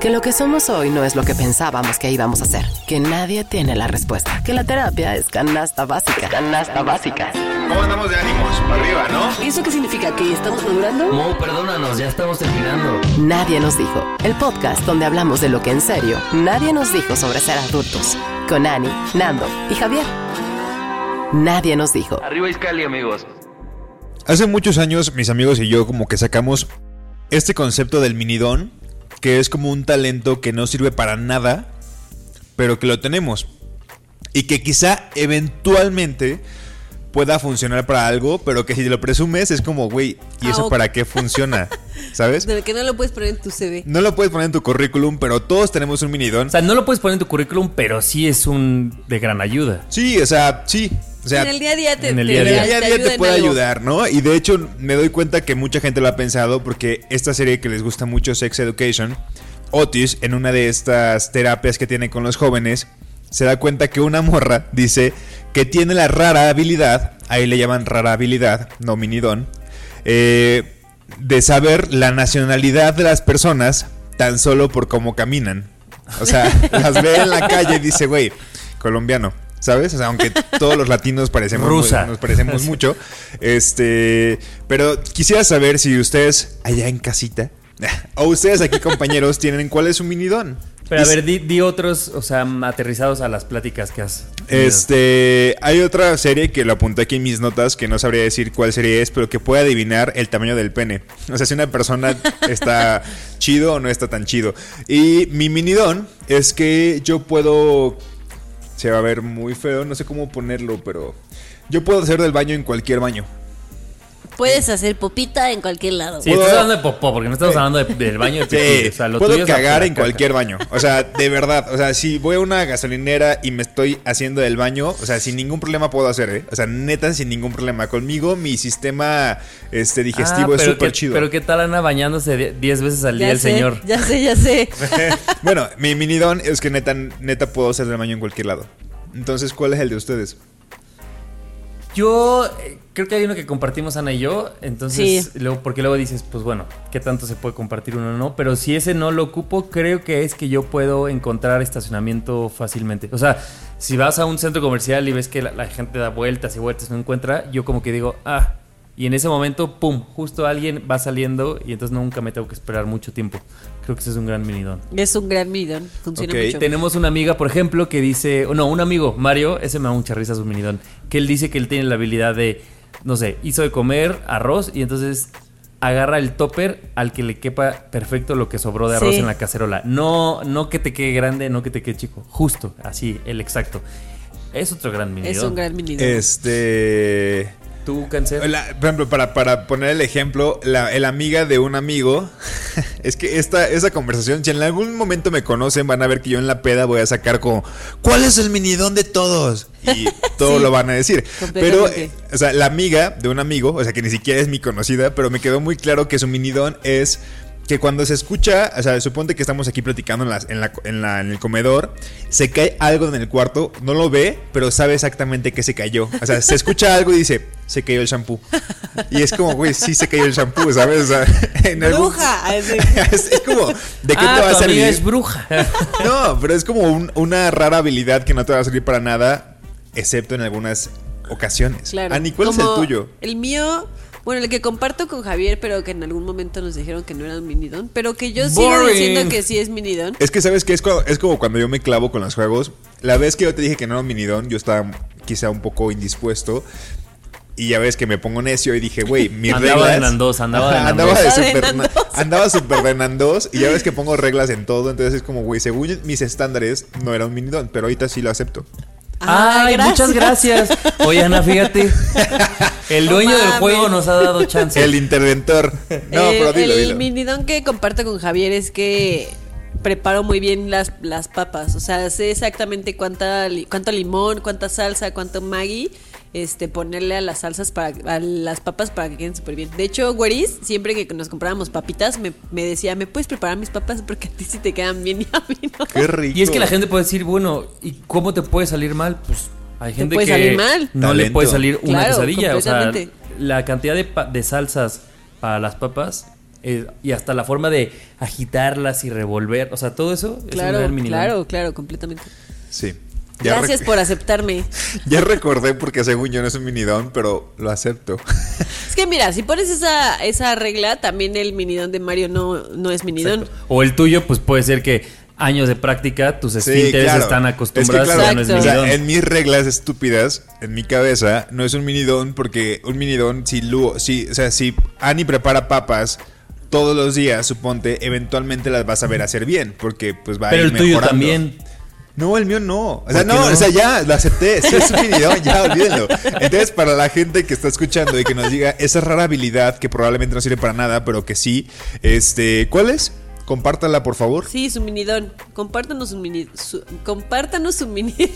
Que lo que somos hoy no es lo que pensábamos que íbamos a ser. Que nadie tiene la respuesta. Que la terapia es canasta básica. Canasta básica. ¿Cómo andamos de ánimos? Para arriba, ¿no? ¿Eso qué significa? ¿Que estamos madurando? Mo, perdónanos, ya estamos terminando. Nadie nos dijo. El podcast donde hablamos de lo que en serio nadie nos dijo sobre ser adultos. Con Ani, Nando y Javier. Nadie nos dijo. Arriba Iscali, amigos. Hace muchos años mis amigos y yo como que sacamos este concepto del minidón, que es como un talento que no sirve para nada, pero que lo tenemos. Y que quizá eventualmente pueda funcionar para algo, pero que si lo presumes es como, güey, ¿y eso Ah, ok. para qué funciona? ¿Sabes? De que no lo puedes poner en tu CV. No lo puedes poner en tu currículum, pero todos tenemos un minidón. O sea, no lo puedes poner en tu currículum, pero sí es un de gran ayuda. Sí, o sea, sí. O sea, en el día a día te, en el te- día En día. día a día ayuda te puede algo. ayudar, ¿no? Y de hecho me doy cuenta que mucha gente lo ha pensado porque esta serie que les gusta mucho, Sex Education, Otis, en una de estas terapias que tiene con los jóvenes, se da cuenta que una morra dice que tiene la rara habilidad, ahí le llaman rara habilidad, no minidón, eh, de saber la nacionalidad de las personas tan solo por cómo caminan. O sea, las ve en la calle y dice, güey, colombiano. ¿Sabes? O sea, aunque todos los latinos parecemos Rusa. nos parecemos mucho. Este, pero quisiera saber si ustedes allá en casita o ustedes aquí compañeros tienen cuál es su minidón. Pero a ver, di, di otros, o sea, aterrizados a las pláticas que has. tenido. Este, hay otra serie que lo apunté aquí en mis notas que no sabría decir cuál serie es, pero que puede adivinar el tamaño del pene. O sea, si una persona está chido o no está tan chido. Y mi minidón es que yo puedo se va a ver muy feo, no sé cómo ponerlo, pero yo puedo hacer del baño en cualquier baño. Puedes hacer popita en cualquier lado. Sí, estás hablando de popó, porque no estamos hablando de- del baño de pipí. Sí, O sea, lo puedo tuyo es la cagar en caca. cualquier baño. O sea, de verdad. O sea, si voy a una gasolinera y me estoy haciendo del baño, o sea, sin ningún problema puedo hacer, ¿eh? O sea, neta, sin ningún problema. Conmigo, mi sistema este, digestivo Ah, es pero súper qué- chido. Pero qué tal Ana bañándose die- 10 veces al día el sé, señor. Ya sé, ya sé. bueno, mi minidón es que neta, neta puedo hacer del baño en cualquier lado. Entonces, ¿cuál es el de ustedes? Yo eh, creo que hay uno que compartimos Ana y yo, entonces Sí. luego porque luego dices, pues bueno, qué tanto se puede compartir uno o no, pero si ese no lo ocupo, creo que es que yo puedo encontrar estacionamiento fácilmente. O sea, si vas a un centro comercial y ves que la, la gente da vueltas y vueltas y no encuentra, yo como que digo, ah, y en ese momento, pum, justo alguien va saliendo y entonces nunca me tengo que esperar mucho tiempo. Creo que ese es un gran minidón. Es un gran midón. Funciona Ok, mucho. Tenemos una amiga, por ejemplo, que dice, o no, un amigo, Mario, ese me da mucha risa su minidón, que él dice que él tiene la habilidad de, no sé, hizo de comer arroz y entonces agarra el topper al que le quepa perfecto lo que sobró de arroz Sí. en la cacerola. No, no que te quede grande, no que te quede chico, justo, así, el exacto. Es otro gran minidón. Es un gran midón. Este. ¿Tú? La- por ejemplo, para, para poner el ejemplo, la, el amiga de un amigo, es que esta, esa conversación, si en algún momento me conocen, van a ver que yo en la peda voy a sacar como, ¿cuál es el minidón de todos? Y todo Sí, lo van a decir. Pero, eh, o sea, la amiga de un amigo, o sea, que ni siquiera es mi conocida, pero me quedó muy claro que su minidón es que cuando se escucha, o sea, suponte que estamos aquí platicando en, las- en, la, en, la- en el comedor, se cae algo en el cuarto, no lo ve, pero sabe exactamente que se cayó. O sea, se escucha algo y dice, se cayó el shampoo. Y es como, güey, sí se cayó el shampoo, ¿sabes? O sea, en algún- Bruja. así. es, es como, ¿de qué ah, te va a servir? es bruja. No, pero es como un- una rara habilidad que no te va a servir para nada, excepto en algunas ocasiones. Claro. Ani, ¿cuál es Como el tuyo? El mío, bueno, el que comparto con Javier, pero que en algún momento nos dijeron que no era un minidón, pero que yo sigo Boring. diciendo que sí es minidón. Es que sabes que es, es como cuando yo me clavo con los juegos. La vez que yo te dije que no era un minidón, yo estaba quizá un poco indispuesto. Y ya ves que me pongo necio y dije, güey, mis Andaba reglas. de Nandos, andaba de andaba de super, Nandos. andaba super de Nandos. Y ya ves que pongo reglas en todo. Entonces es como, güey, según mis estándares, no era un minidón. Pero ahorita sí lo acepto. Ay, muchas gracias. Oye, Ana, fíjate. El No dueño del juego nos ha dado chance. El interventor. No, Eh, pero dilo, el dilo. minidón que comparto con Javier es que preparo muy bien las, las papas. O sea, sé exactamente cuánta, li- cuánto limón, cuánta salsa, cuánto Maggi. Este, ponerle a las salsas para a las papas para que queden súper bien. De hecho, Güeris, siempre que nos comprábamos papitas, me, me decía, ¿me puedes preparar mis papas? Porque a ti sí te quedan bien y a mí no. Qué rico. Y es que la gente puede decir, bueno, ¿y cómo te puede salir mal? Pues hay gente puede que salir mal. no le puede salir una Claro, quesadilla. O sea, la cantidad de, de salsas para las papas eh, y hasta la forma de agitarlas y revolver, o sea, todo eso es un Claro, gran minidón. claro, claro, completamente. Sí. Ya Gracias por aceptarme. Ya recordé porque según yo no es un minidón, pero lo acepto. Es que mira, si pones esa, esa regla, también el minidón de Mario no, no es minidón. O el tuyo, pues puede ser que años de práctica, tus Sí, esfínteres claro. están Es que, acostumbrados claro, ya no es Exacto. o sea, en mis reglas estúpidas, en mi cabeza, no es un minidón porque un minidón, si, Lu, si, o sea, si Annie prepara papas todos los días, suponte, eventualmente las vas a ver hacer bien, porque pues va a Pero ir el tuyo mejorando. también. No, el mío no. O sea, ¿Por qué no, no? o sea, ya, lo acepté. Sí, es un minidón, ya, olvídenlo. Entonces, para la gente que está escuchando y que nos diga esa rara habilidad que probablemente no sirve para nada, pero que sí, este, ¿cuál es? Compártala, por favor. Sí, su minidón. Compártanos un mini, su- compártanos su minidón.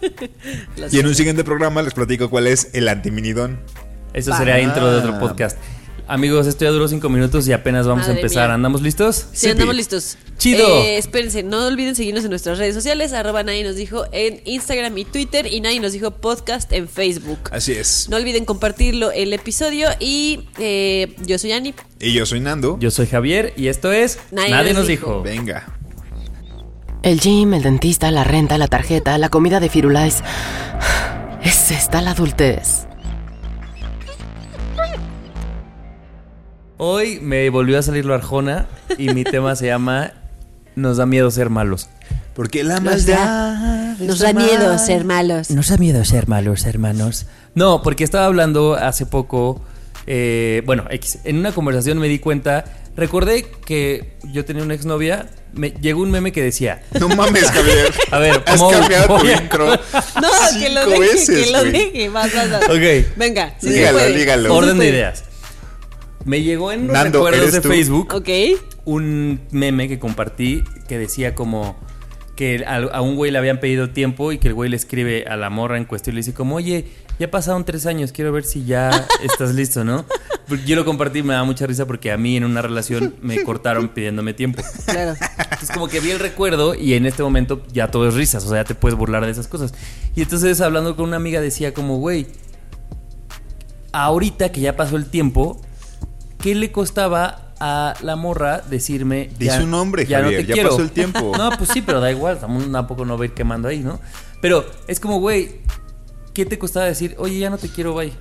Y en un siguiente programa les platico cuál es el antiminidón. Eso sería intro de otro podcast. Amigos, esto ya duró cinco minutos y apenas vamos Madre a empezar. mía. ¿Andamos listos? Sí, andamos listos. Chido. Eh, espérense, no olviden seguirnos en nuestras redes sociales. Arroba nadie nos dijo en Instagram y Twitter. Y nadie nos dijo podcast en Facebook. Así es. No olviden compartirlo el episodio. Y eh, yo soy Ani. Y yo soy Nando. Yo soy Javier y esto es Nadie Nadie, nos nos dijo. dijo. Venga. El gym, el dentista, la renta, la tarjeta, la comida de Firulais. Es esta la adultez. Hoy me volvió a salir lo Arjona y mi tema se llama Nos da miedo ser malos. Porque la Nos da, nos da miedo ser malos. Nos da miedo ser malos, hermanos. No, porque estaba hablando hace poco, eh, bueno, X, en una conversación me di cuenta, recordé que yo tenía una exnovia, me llegó un meme que decía, No mames, Javier. A ver, has ¿cómo cambiado tu intro. No, que lo deje, veces, que lo deje. Vas, vas, vas. Ok. Venga, sí Dígalo, dígalo. Orden de ideas. Me llegó en los Nando, recuerdos ¿eres de tú? Facebook Ok. un meme que compartí que decía como que a, a un güey le habían pedido tiempo y que el güey le escribe a la morra en cuestión y le dice como, oye, ya pasaron tres años, quiero ver si ya estás listo, ¿no? Porque Yo lo compartí, me da mucha risa porque a mí en una relación me cortaron pidiéndome tiempo. Claro. Entonces como que vi el recuerdo y en este momento ya todo es risas, o sea, ya te puedes burlar de esas cosas. Y entonces hablando con una amiga decía como, güey, ahorita que ya pasó el tiempo, ¿qué le costaba a la morra decirme... Di su nombre, ya no Javier, te ya quiero"? pasó el tiempo. No, pues sí, pero da igual, tampoco tampoco no va a ir quemando ahí, ¿no? Pero es como, güey, ¿qué te costaba decir, oye, ya no te quiero, bye?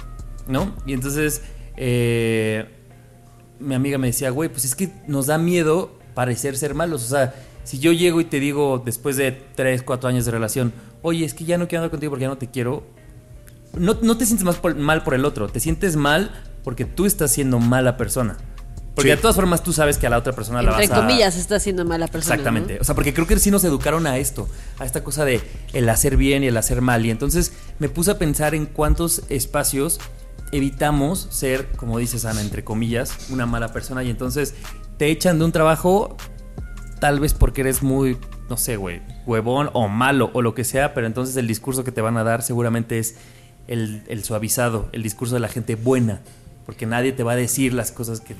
¿No? Y entonces, eh, mi amiga me decía, güey, pues es que nos da miedo parecer ser malos. O sea, si yo llego y te digo después de 3, 4 años de relación, oye, es que ya no quiero andar contigo porque ya no te quiero, no, no te sientes más por- mal por el otro, te sientes mal porque tú estás siendo mala persona. Porque Sí. de todas formas tú sabes que a la otra persona la vas Entre a... comillas, está siendo mala persona. Exactamente. ¿no? O sea, porque creo que sí nos educaron a esto, a esta cosa de el hacer bien y el hacer mal. Y entonces me puse a pensar en cuántos espacios evitamos ser, como dices Ana, entre comillas, una mala persona. Y entonces te echan de un trabajo, tal vez porque eres muy, no sé, güey, huevón o malo o lo que sea, pero entonces el discurso que te van a dar seguramente es el, el suavizado, el discurso de la gente buena. Porque nadie te va a decir las cosas que...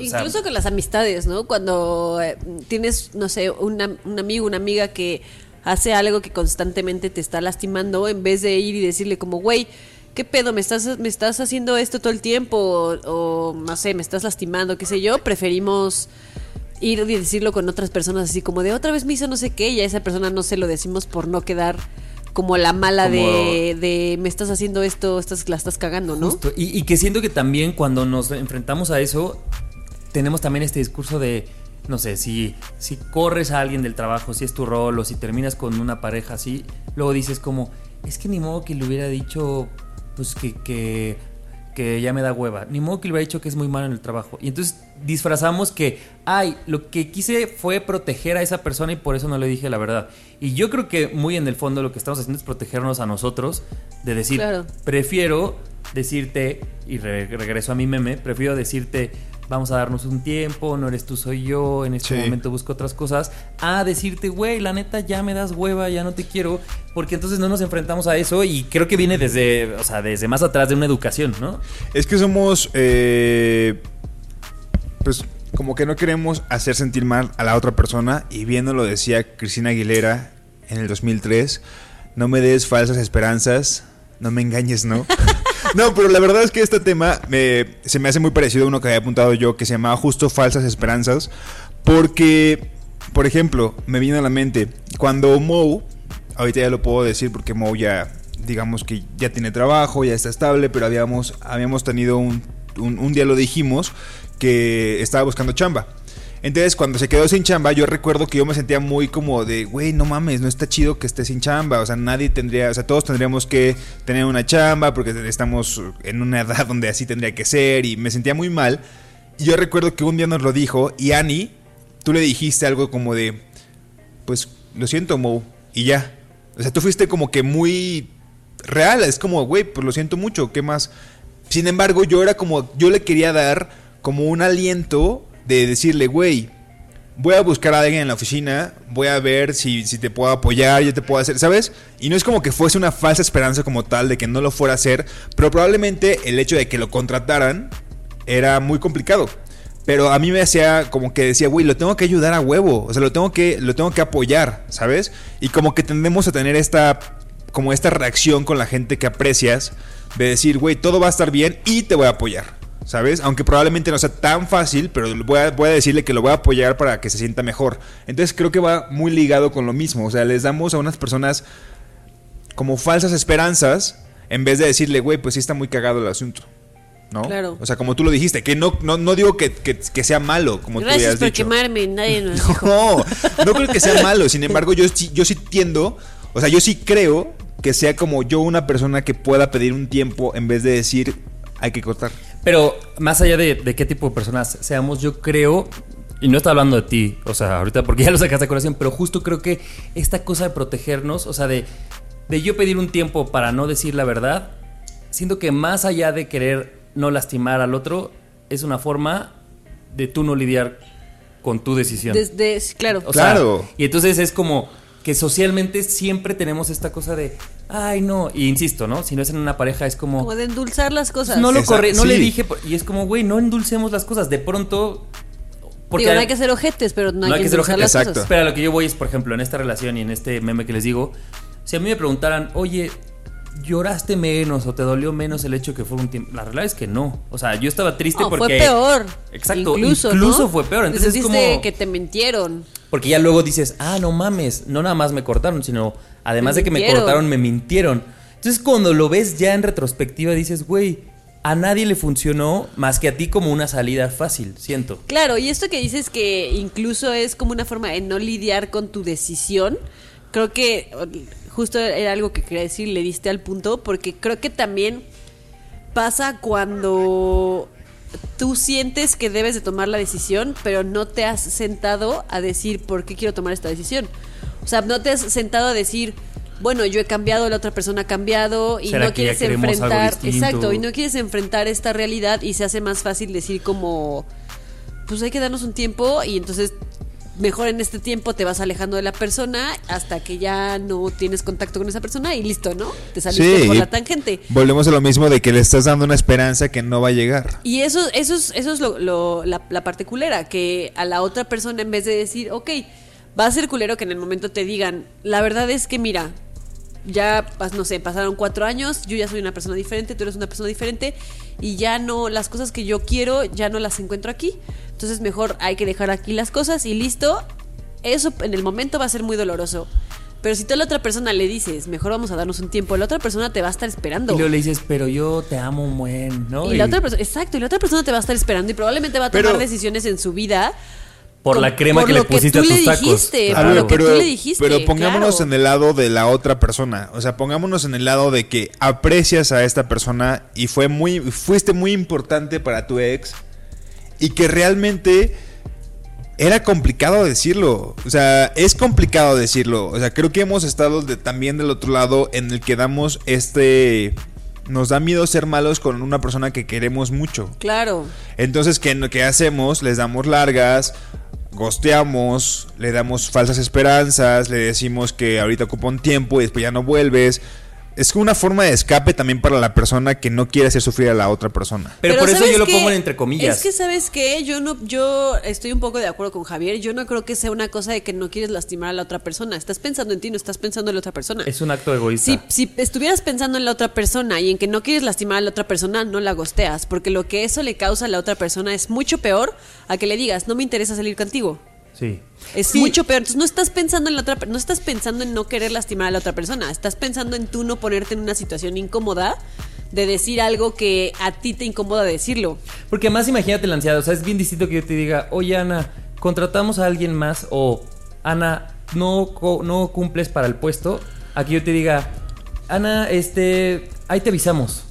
Incluso con las amistades, ¿no? Cuando eh, tienes, no sé, un amigo, una amiga que hace algo que constantemente te está lastimando, en vez de ir y decirle como, güey, ¿qué pedo? ¿Me estás, me estás haciendo esto todo el tiempo? O, no sé, me estás lastimando, qué sé yo. Preferimos ir y decirlo con otras personas así como de otra vez me hizo no sé qué y a esa persona no se lo decimos por no quedar como la mala Como- de, de me estás haciendo esto, estás, la estás cagando, ¿no? Justo. Y, y que siento que también cuando nos enfrentamos a eso, tenemos también este discurso de, no sé, si, si corres a alguien del trabajo, si es tu rol, o si terminas con una pareja así, luego dices como, es que ni modo que le hubiera dicho, pues que, que que ya me da hueva. Ni modo que le hubiera dicho que es muy malo en el trabajo. Y entonces disfrazamos que, ay, lo que quise fue proteger a esa persona y por eso no le dije la verdad. Y yo creo que muy en el fondo lo que estamos haciendo es protegernos a nosotros de decir, Claro. prefiero decirte, y re- regreso a mi meme, prefiero decirte, vamos a darnos un tiempo, no eres tú, soy yo, en este Sí. momento busco otras cosas, a decirte, güey, la neta ya me das hueva, ya no te quiero, porque entonces no nos enfrentamos a eso y creo que viene desde, o sea, desde más atrás de una educación, ¿no? Es que somos, eh, pues, como que no queremos hacer sentir mal a la otra persona. Y viendo lo decía Cristina Aguilera en el 2003, no me des falsas esperanzas, no me engañes, ¿no? no, pero la verdad es que este tema me- se me hace muy parecido a uno que había apuntado yo, que se llamaba justo falsas esperanzas. Porque, por ejemplo, me vino a la mente, cuando Moe, ahorita ya lo puedo decir porque Moe ya, digamos que ya tiene trabajo, ya está estable, pero habíamos, habíamos tenido un, un día lo dijimos, que estaba buscando chamba. Entonces, cuando se quedó sin chamba, yo recuerdo que yo me sentía muy como de, güey, no mames, no está chido que esté sin chamba. O sea, nadie tendría, o sea, todos tendríamos que tener una chamba porque estamos en una edad donde así tendría que ser. Y me sentía muy mal. Y yo recuerdo que un día nos lo dijo y Annie, tú le dijiste algo como de, pues, lo siento, Mo. Y ya. O sea, tú fuiste como que muy real. Es como, güey, pues lo siento mucho, ¿qué más? Sin embargo, yo era como, yo le quería dar como un aliento de decirle, güey, voy a buscar a alguien en la oficina, voy a ver si, si te puedo apoyar, yo te puedo hacer, ¿sabes? Y no es como que fuese una falsa esperanza como tal de que no lo fuera a hacer, pero probablemente el hecho de que lo contrataran era muy complicado. Pero a mí me hacía como que decía, güey, lo tengo que ayudar a huevo, o sea, lo tengo que, lo tengo que apoyar, ¿sabes? Y como que tendemos a tener esta, como esta reacción con la gente que aprecias, de decir, güey, todo va a estar bien y te voy a apoyar. ¿Sabes? Aunque probablemente no sea tan fácil, pero voy a, voy a decirle que lo voy a apoyar para que se sienta mejor. Entonces creo que va muy ligado con lo mismo. O sea, les damos a unas personas como falsas esperanzas en vez de decirle, güey, pues sí está muy cagado el asunto. ¿No? Claro. O sea, como tú lo dijiste, que no, no, no digo que, que- que sea malo, como tú Gracias habías por dicho. quemarme, nadie nos dijo. No, no creo que sea malo. Sin embargo, yo yo sí tiendo, o sea, yo sí creo que sea como yo una persona que pueda pedir un tiempo en vez de decir hay que cortar. Pero más allá de, de qué tipo de personas seamos, yo creo, y no está hablando de ti, o sea, ahorita porque ya lo sacaste a colación, pero justo creo que esta cosa de protegernos, o sea, de, de yo pedir un tiempo para no decir la verdad, siento que más allá de querer no lastimar al otro, es una forma de tú no lidiar con tu decisión. Desde, claro. O sea, Claro. y entonces es como que socialmente siempre tenemos esta cosa de, ay, no, y insisto, ¿no? Si no es en una pareja, es como... Como de endulzar las cosas. No lo Exacto, corre, no le dije, y es como, güey, no endulcemos las cosas. De pronto. Digo, no hay que ser ojetes, pero no, hay que ser las ojetes. cosas. Exacto. Pero a lo que yo voy es, por ejemplo, en esta relación y en este meme que les digo, si a mí me preguntaran, oye, ¿lloraste menos o te dolió menos el hecho que fue un tiempo? La realidad es que no. O sea, yo estaba triste No, porque. fue peor. Exacto, Incluso, incluso ¿no? fue peor. Entonces es como. que te mintieron. Porque ya luego dices, ah, no mames, no nada más me cortaron, sino además Me de que me cortaron, me mintieron. Entonces cuando lo ves ya en retrospectiva dices, güey, a nadie le funcionó más que a ti como una salida fácil, siento. Claro, y esto que dices que incluso es como una forma de no lidiar con tu decisión, creo que justo era algo que quería decir, le diste al punto, porque creo que también pasa cuando tú sientes que debes de tomar la decisión, pero no te has sentado a decir por qué quiero tomar esta decisión. O sea, no te has sentado a decir, bueno, yo he cambiado, la otra persona ha cambiado y ¿Será no quieres enfrentar, exacto, y no quieres enfrentar esta realidad y se hace más fácil decir como pues hay que darnos un tiempo y entonces mejor en este tiempo te vas alejando de la persona hasta que ya no tienes contacto con esa persona y listo, ¿no? Te saliste Sí, por la tangente. Volvemos a lo mismo de que le estás dando una esperanza que no va a llegar. Y eso, eso es, eso es lo, lo- la, la parte culera, que a la otra persona en vez de decir, ok, va a ser culero que en el momento te digan, la verdad es que mira, ya, no sé, pasaron cuatro años, yo ya soy una persona diferente, tú eres una persona diferente, y ya no, las cosas que yo quiero, ya no las encuentro aquí. Entonces mejor hay que dejar aquí las cosas y listo. Eso en el momento va a ser muy doloroso. Pero si tú a la otra persona le dices, mejor vamos a darnos un tiempo, la otra persona te va a estar esperando. Y luego le dices, pero yo te amo un buen, ¿no? Y la otra persona, exacto, y la otra persona te va a estar esperando y probablemente va a tomar Pero- decisiones en su vida Por la crema por que le pusiste a tus tacos. dijiste, Claro. por lo que pero, tú le dijiste. pero pongámonos claro. en el lado de la otra persona. O sea, pongámonos en el lado de que aprecias a esta persona y fue muy, fuiste muy importante para tu ex y que realmente era complicado decirlo. O sea, es complicado decirlo. O sea, creo que hemos estado de- también del otro lado en el que damos este... Nos da miedo ser malos con una persona que queremos mucho. Claro. Entonces, ¿qué, qué hacemos? Les damos largas, gosteamos, le damos falsas esperanzas, le decimos que ahorita ocupa un tiempo y después ya no vuelves. Es como una forma de escape también para la persona que no quiere hacer sufrir a la otra persona. Pero, por eso ¿sabes yo lo pongo en entre comillas. Es que sabes qué, yo no, yo estoy un poco de acuerdo con Javier. Yo no creo que sea una cosa de que no quieres lastimar a la otra persona. Estás pensando en ti, no estás pensando en la otra persona. Es un acto egoísta. Si, si estuvieras pensando en la otra persona y en que no quieres lastimar a la otra persona, no la gosteas, porque lo que eso le causa a la otra persona es mucho peor a que le digas, no me interesa salir contigo. Sí. Es mucho peor. Entonces no estás pensando en la otra, no estás pensando en no querer lastimar a la otra persona. Estás pensando en tú no ponerte en una situación incómoda de decir algo que a ti te incomoda decirlo. Porque además imagínate la ansiedad, o sea, es bien distinto que yo te diga, oye Ana, contratamos a alguien más o Ana, no, no cumples para el puesto, a que yo te diga, Ana, este, ahí te avisamos.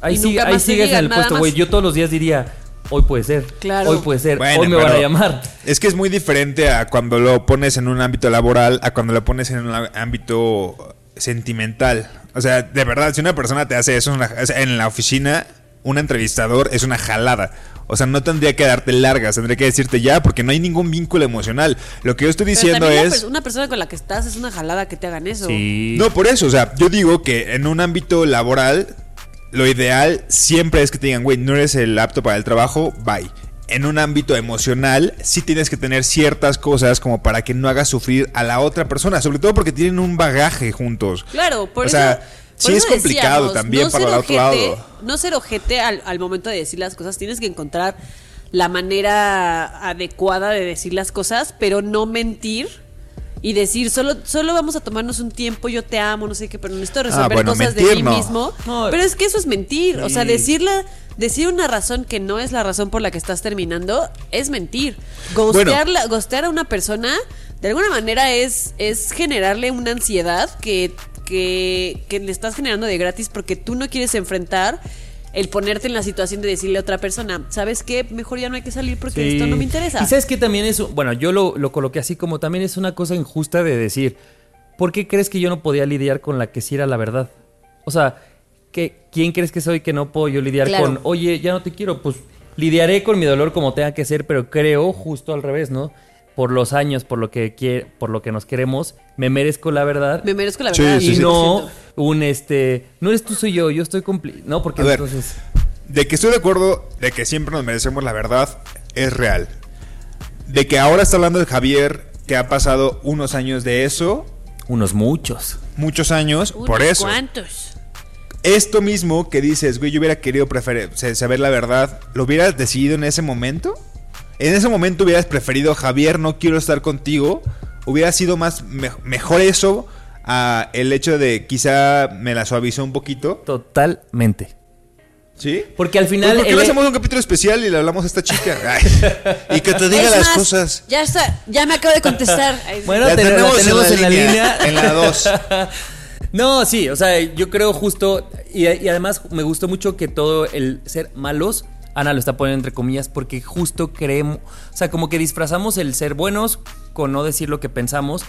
Ahí, sigue- ahí sigues en el puesto, güey. Yo todos los días diría, hoy puede ser, Claro. hoy puede ser, Bueno, hoy me van a pero llamar. Es que es muy diferente a cuando lo pones en un ámbito laboral a cuando lo pones en un ámbito sentimental. O sea, de verdad, si una persona te hace eso en la, oficina, un entrevistador es una jalada. O sea, no tendría que darte largas, tendría que decirte ya, porque no hay ningún vínculo emocional. Lo que yo estoy Pero diciendo la es... una persona con la que estás es una jalada que te hagan eso. Sí. No, por eso, o sea, yo digo que en un ámbito laboral, lo ideal siempre es que te digan, güey, no eres el apto para el trabajo, bye. En un ámbito emocional, sí tienes que tener ciertas cosas como para que no hagas sufrir a la otra persona, sobre todo porque tienen un bagaje juntos. Claro, por O eso. sea, por sí es complicado decíamos, también para ser el otro lado. No ser ojete al, al momento de decir las cosas. Tienes que encontrar la manera adecuada de decir las cosas, pero no mentir. Y decir, solo, solo vamos a tomarnos un tiempo, yo te amo, no sé qué, pero necesito resolver Ah, bueno, cosas de mí no. mismo. No. Pero es que eso es mentir. O sea, decirla, decir una razón que no es la razón por la que estás terminando es mentir. Ghostear a una persona, de alguna manera, es, es generarle una ansiedad que, que, que le estás generando de gratis porque tú no quieres enfrentar el ponerte en la situación de decirle a otra persona, ¿sabes qué? Mejor ya no hay que salir porque Sí. esto no me interesa. Y sabes que también es, bueno, yo lo, lo coloqué así como también es una cosa injusta de decir, ¿por qué crees que yo no podía lidiar con la que sí era la verdad? O sea, ¿qué, ¿quién crees que soy que no puedo yo lidiar Claro. con, oye, ya no te quiero? Pues lidiaré con mi dolor como tenga que ser, pero creo justo al revés, ¿no? Por los años, por lo que por lo que nos queremos, me merezco la verdad. Me merezco la verdad. sí, y sí. no un este, no eres tú, soy yo, yo estoy cumpli No, porque A ver. entonces. De que estoy de acuerdo de que siempre nos merecemos la verdad, es real. De que ahora está hablando de Javier, que ha pasado unos años de eso, Unos muchos. muchos años, Unos por eso. cuantos. Esto mismo que dices, güey, yo hubiera querido preferir, sa- saber la verdad, ¿lo hubieras decidido en ese momento? En ese momento hubieras preferido, Javier, no quiero estar contigo. Hubiera sido más me- mejor eso a el hecho de quizá me la suavizó un poquito. Totalmente. ¿Sí? Porque al final. Pues, ¿Por qué el- no hacemos un capítulo especial y le hablamos a esta chica? Ay, y que te diga Es las más, cosas. Ya está, ya me acabo de contestar. Bueno, La te- la tenemos en la en la línea, en la dos. No, sí, o sea, yo creo justo, y, y además me gustó mucho que todo el ser malos, Ana lo está poniendo entre comillas, porque justo creemos, o sea, como que disfrazamos el ser buenos con no decir lo que pensamos.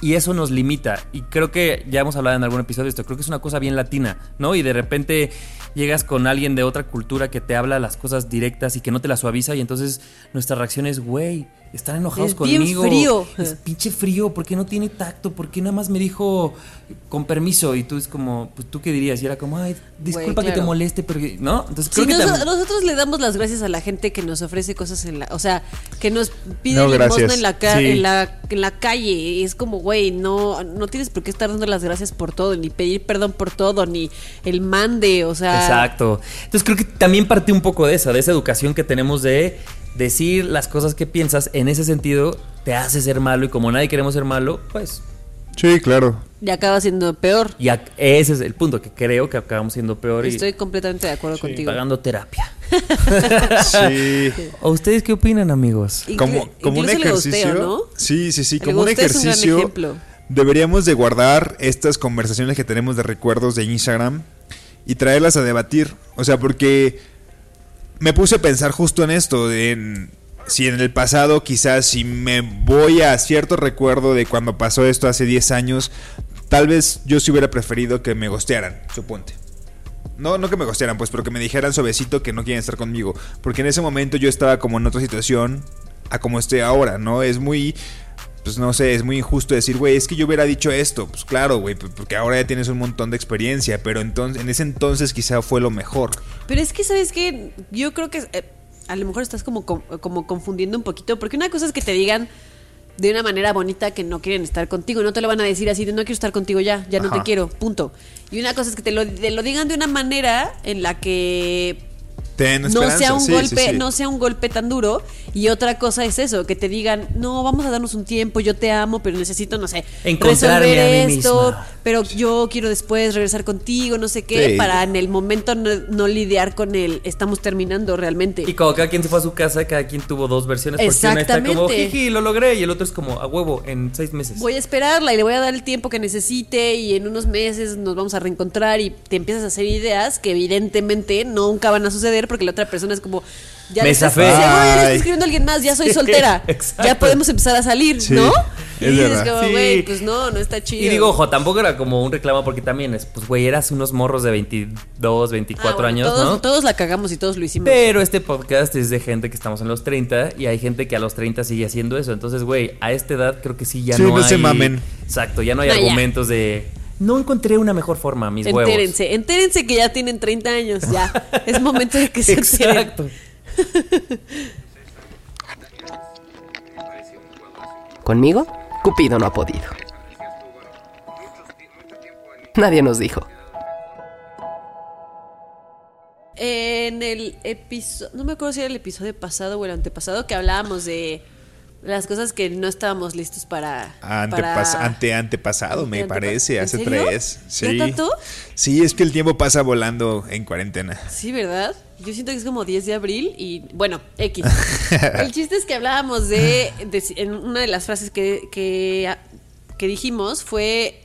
Y eso nos limita. Y creo que ya hemos hablado en algún episodio de esto. Creo que es una cosa bien latina, ¿no? Y de repente llegas con alguien de otra cultura que te habla las cosas directas y que no te las suaviza. Y entonces nuestra reacción es, güey, están enojados Es bien conmigo. frío. Es pinche frío, ¿por qué no tiene tacto? ¿Por qué nada más me dijo con permiso? Y tú es como, pues tú qué dirías? Y era como, ay, disculpa que te moleste, pero que- ¿no? Entonces Sí, creo que nos- tam- nosotros le damos las gracias a la gente que nos ofrece cosas en la, o sea, que nos pide No, limosna en la, ca- Sí. en la en la calle. Y es como, güey, no no tienes por qué estar dando las gracias por todo, ni pedir perdón por todo, ni el mande, o sea, Exacto. Entonces creo que también parte un poco de esa, de esa educación que tenemos de decir las cosas que piensas. En ese sentido, te hace ser malo y como nadie queremos ser malo, pues Sí, claro. Y acaba siendo peor. Y ese es el punto, que creo que acabamos siendo peor y, Estoy completamente de acuerdo y contigo. pagando terapia. Sí. ¿O ustedes qué opinan, amigos? Como, como un ejercicio. ¿no? Sí, sí, sí. El Como un gosteo es un gran ejercicio. ejemplo. deberíamos de guardar estas conversaciones que tenemos de recuerdos de Instagram y traerlas a debatir. O sea, porque me puse a pensar justo en esto, en si en el pasado quizás si me voy a cierto recuerdo de cuando pasó esto hace 10 años, tal vez yo sí hubiera preferido que me gostearan, suponte. No, no que me gostearan, pues, pero que me dijeran suavecito que no quieren estar conmigo. Porque en ese momento yo estaba como en otra situación a como estoy ahora, ¿no? Es muy, pues no sé, es muy injusto decir, güey, es que yo hubiera dicho esto. Pues claro, güey, porque ahora ya tienes un montón de experiencia, pero entonces, en ese entonces quizá fue lo mejor. Pero es que, ¿sabes qué? Yo creo que eh, a lo mejor estás como, com- como confundiendo un poquito, porque una cosa es que te digan de una manera bonita que no quieren estar contigo, no te lo van a decir así de no quiero estar contigo ya, ya no te quiero, punto. Y una cosa es que te lo, te lo digan de una manera en la que Ten no sea un sí, golpe, sí. no sea un golpe tan duro. Y otra cosa es eso, que te digan, no, vamos a darnos un tiempo, yo te amo, pero necesito, no sé, Encontrarme resolver a mí esto, misma. pero yo quiero después regresar contigo, no sé qué, Sí. para en el momento no, no lidiar con el estamos terminando realmente. Y como cada quien se fue a su casa, cada quien tuvo dos versiones. Porque una está como, jiji, lo logré. Y el otro es como, a huevo, en seis meses. Voy a esperarla y le voy a dar el tiempo que necesite y en unos meses nos vamos a reencontrar y te empiezas a hacer ideas que evidentemente nunca van a suceder porque la otra persona es como ya Me estás- seguro ya le está escribiendo a alguien más, ya soy soltera. Exacto. ya podemos empezar a salir, Sí, ¿no? es y verdad. es como, Sí. güey, pues no, no está chido. Y digo, ojo, tampoco era como un reclamo porque también es, pues, güey, eras unos morros de 22, 24 Ah, bueno, años, todos, ¿no? Todos la cagamos y todos lo hicimos. Pero este podcast es de gente que estamos en los 30 y hay gente que a los 30 sigue haciendo eso. Entonces, güey, a esta edad creo que sí ya Sí, no, no hay... se mamen. Exacto, ya no hay No, ya. argumentos de... No encontré una mejor forma, mis huevos. entérense, entérense que ya tienen 30 años, ya. es momento de que se enteren. Exacto. Conmigo, Cupido no ha podido. Nadie nos dijo. En el episodio, no me acuerdo si era el episodio pasado o el antepasado, que hablábamos de las cosas que no estábamos listos para... Antepas- para- ante antepasado, me Antepa- parece, ¿En hace serio? tres. ¿Ya Sí. Sí, es que el tiempo pasa volando en cuarentena. Sí, ¿verdad? Yo siento que es como 10 de abril y bueno, X. El chiste es que hablábamos de, de- en una de las frases que, que, que dijimos fue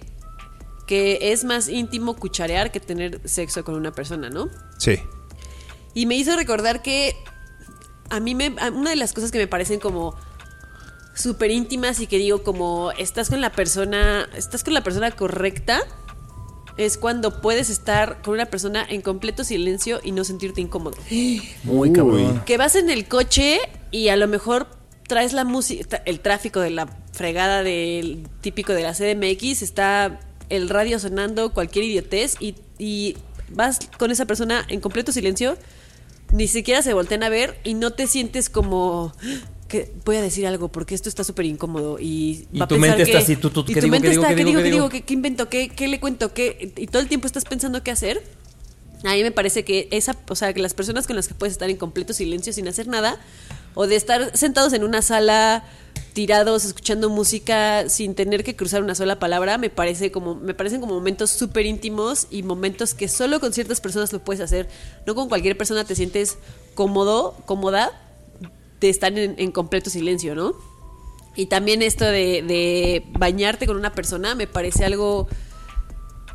que es más íntimo cucharear que tener sexo con una persona, ¿no? Sí. Y me hizo recordar que a mí me, una de las cosas que me parecen como súper íntimas y que digo como estás con la persona, estás con la persona correcta, es cuando puedes estar con una persona en completo silencio y no sentirte incómodo. Muy Uy. cabrón. Que vas en el coche y a lo mejor traes la música, el tráfico de la fregada del típico de la CDMX, está el radio sonando, cualquier idiotez y, y vas con esa persona en completo silencio, ni siquiera se voltean a ver y no te sientes como que voy a decir algo porque esto está súper incómodo y, Y va a tu pensar mente que- está así, tú, tú, y ¿qué tu digo, mente qué digo, está, qué ¿qué digo, digo, qué digo, digo? qué, qué invento, qué, qué le cuento, qué y todo el tiempo estás pensando qué hacer. A mí me parece que esa, o sea, que las personas con las que puedes estar en completo silencio sin hacer nada, o de estar sentados en una sala tirados escuchando música sin tener que cruzar una sola palabra, me parece como, me parecen como momentos súper íntimos y momentos que solo con ciertas personas lo puedes hacer. No con cualquier persona te sientes cómodo, cómoda de estar en, en completo silencio, ¿no? Y también esto de, de bañarte con una persona me parece algo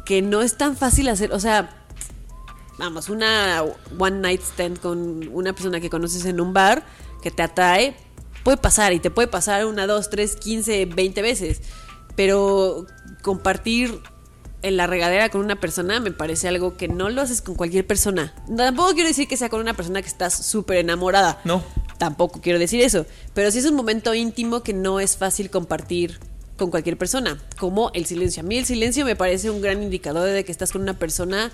que no es tan fácil hacer. O sea, vamos, una one night stand con una persona que conoces en un bar que te atrae, puede pasar y te puede pasar una, dos, tres, quince, veinte veces. Pero compartir en la regadera con una persona me parece algo que no lo haces con cualquier persona. Tampoco quiero decir que sea con una persona que estás súper enamorada. No. Tampoco quiero decir eso. Pero sí es un momento íntimo que no es fácil compartir con cualquier persona. Como el silencio. A mí el silencio me parece un gran indicador de que estás con una persona.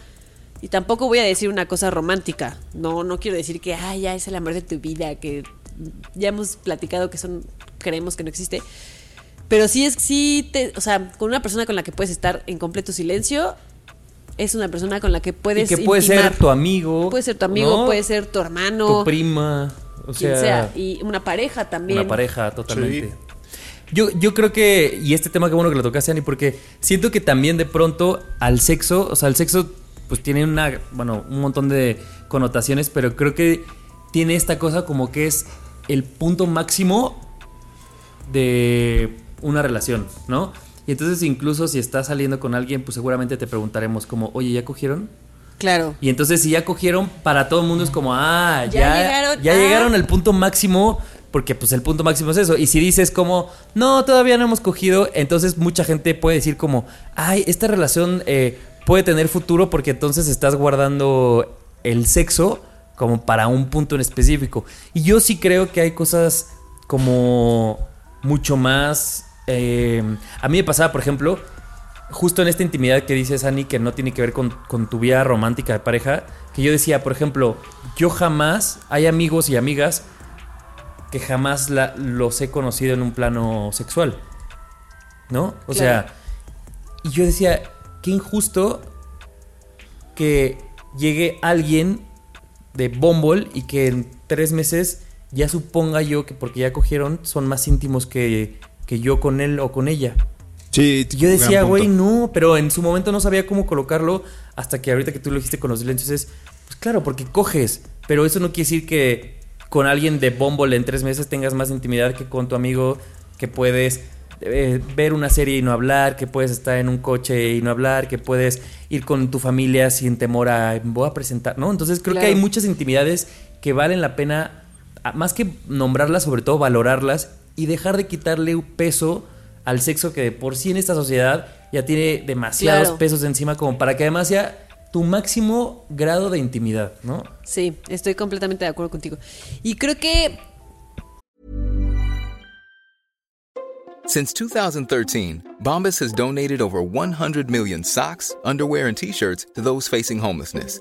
Y tampoco voy a decir una cosa romántica. No, no quiero decir que ah, ya es el amor de tu vida, que ya hemos platicado que son, creemos que no existe. Pero sí es, sí te, o sea, con una persona con la que puedes estar en completo silencio, es una persona con la que puedes y que puede intimar. ser tu amigo. Puede ser tu amigo, ¿no? puede ser tu hermano, Tu prima. O quien sea, sea. Y una pareja también. una pareja totalmente. Sí. Yo, yo creo que, y este tema que bueno que lo tocaste, Ani, porque siento que también de pronto al sexo, o sea, el sexo pues tiene una, bueno, un montón de connotaciones, pero creo que tiene esta cosa como que es el punto máximo de una relación, ¿no? Y entonces incluso si estás saliendo con alguien, pues seguramente te preguntaremos como, oye, ¿ya cogieron? Claro. Y entonces si ya cogieron, para todo el mundo es como, ah, ya, Ya llegaron, ya ah. llegaron al punto máximo, porque pues el punto máximo es eso. Y si dices como, no, todavía no hemos cogido, entonces mucha gente puede decir como, ay, esta relación eh, puede tener futuro porque entonces estás guardando el sexo como para un punto en específico. Y yo sí creo que hay cosas como mucho más... eh, a mí me pasaba, por ejemplo, justo en esta intimidad que dices, Ani, que no tiene que ver con, con tu vida romántica de pareja, que yo decía, por ejemplo, yo jamás, hay amigos y amigas que jamás la- los he conocido en un plano sexual. ¿No? O Claro. sea, y yo decía, qué injusto que llegue alguien de Bumble y que en tres meses ya suponga yo que porque ya cogieron son más íntimos que, que yo con él o con ella. Sí, yo decía, güey, no, pero en su momento no sabía cómo colocarlo hasta que ahorita que tú lo dijiste con los silencios es, pues claro, porque coges, pero eso no quiere decir que con alguien de Bumble en tres meses tengas más intimidad que con tu amigo que puedes eh, ver una serie y no hablar, que puedes estar en un coche y no hablar, que puedes ir con tu familia sin temor a voy a presentar, ¿no? Entonces creo que hay muchas intimidades que valen la pena, más que nombrarlas, sobre todo valorarlas y dejar de quitarle un peso al sexo que de por sí en esta sociedad ya tiene demasiados Claro. pesos encima como para que además sea tu máximo grado de intimidad, ¿no? Sí, estoy completamente de acuerdo contigo. Y creo que Since 2013, Bombas has donated over 100 million socks, underwear, and t shirts to those facing homelessness.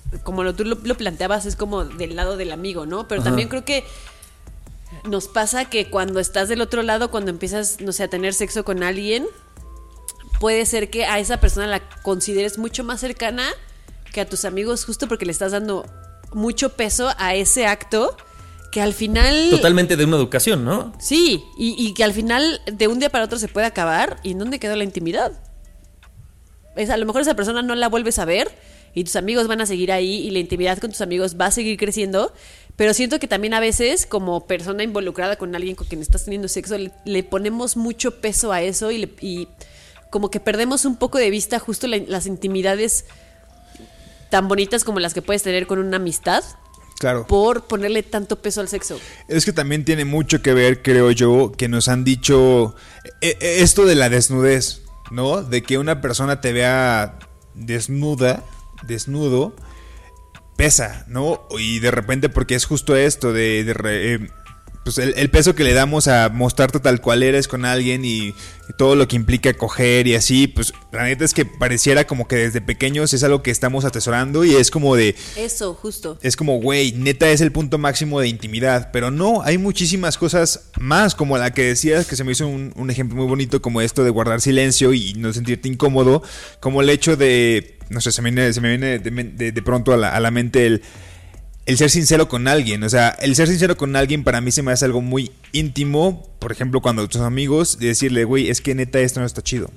como lo, tú lo, lo planteabas es como del lado del amigo, ¿no? Pero también creo que nos pasa que cuando estás del otro lado, cuando empiezas, no sé, a tener sexo con alguien, puede ser que a esa persona la consideres mucho más cercana que a tus amigos justo porque le estás dando mucho peso a ese acto que al final... Totalmente de una educación, ¿no? Sí, y, y que al final de un día para otro se puede acabar. ¿Y en dónde quedó la intimidad? Es, a lo mejor esa persona no la vuelves a ver y tus amigos van a seguir ahí y la intimidad con tus amigos va a seguir creciendo. Pero siento que también a veces, como persona involucrada con alguien con quien estás teniendo sexo, le, le ponemos mucho peso a eso y, le- y como que perdemos un poco de vista justo la- las intimidades tan bonitas como las que puedes tener con una amistad Claro. por ponerle tanto peso al sexo. Es que también tiene mucho que ver, creo yo, que nos han dicho eh, eh, esto de la desnudez, ¿no? De que una persona te vea desnuda, desnudo, pesa, ¿no? Y de repente porque es justo esto de... re- eh, pues el, el peso que le damos a mostrarte tal cual eres con alguien y, todo lo que implica coger y así, pues la neta es que pareciera como que desde pequeños es algo que estamos atesorando y es como de, Eso, justo. es como, güey, neta es el punto máximo de intimidad. Pero no, hay muchísimas cosas más, como la que decías, que se me hizo un, un ejemplo muy bonito, como esto de guardar silencio y no sentirte incómodo. Como el hecho de, no sé, se me viene, se me viene de- de pronto a la, a la mente el, el ser sincero con alguien. O sea, el ser sincero con alguien para mí se me hace algo muy íntimo. Por ejemplo, cuando tus amigos, de decirle, güey, es que neta esto no está chido.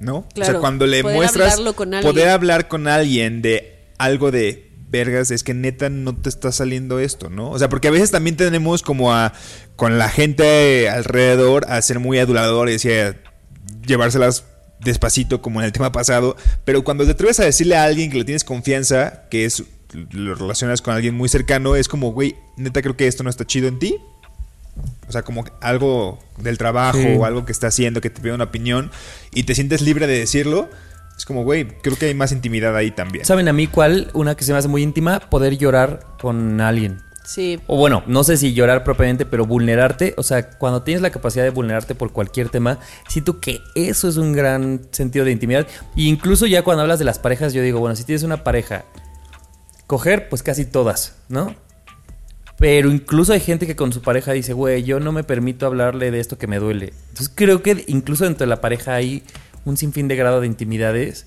¿No? o sea, Claro, cuando le poder muestras. con. Poder hablar con alguien de algo de vergas, es que neta no te está saliendo esto, ¿no? O sea, porque a veces también tenemos como a. con la gente alrededor a ser muy aduladores y a llevárselas despacito como en el tema pasado, pero cuando te atreves a decirle a alguien que le tienes confianza, que es lo relacionas con alguien muy cercano, es como, güey, neta creo que esto no está chido en ti. O sea, como algo del trabajo Sí. o algo que está haciendo que te pida una opinión y te sientes libre de decirlo. Es como, güey, creo que hay más intimidad ahí también. ¿Saben a mí cuál? Una que se me hace muy íntima, poder llorar con alguien. Sí. O bueno, no sé si llorar propiamente, pero vulnerarte, o sea, cuando tienes la capacidad de vulnerarte por cualquier tema, siento que eso es un gran sentido de intimidad. E incluso ya cuando hablas de las parejas, yo digo, bueno, si tienes una pareja, coger, pues casi todas, ¿no? Pero incluso hay gente que con su pareja dice, güey, yo no me permito hablarle de esto que me duele. Entonces creo que incluso dentro de la pareja hay un sinfín de grado de intimidades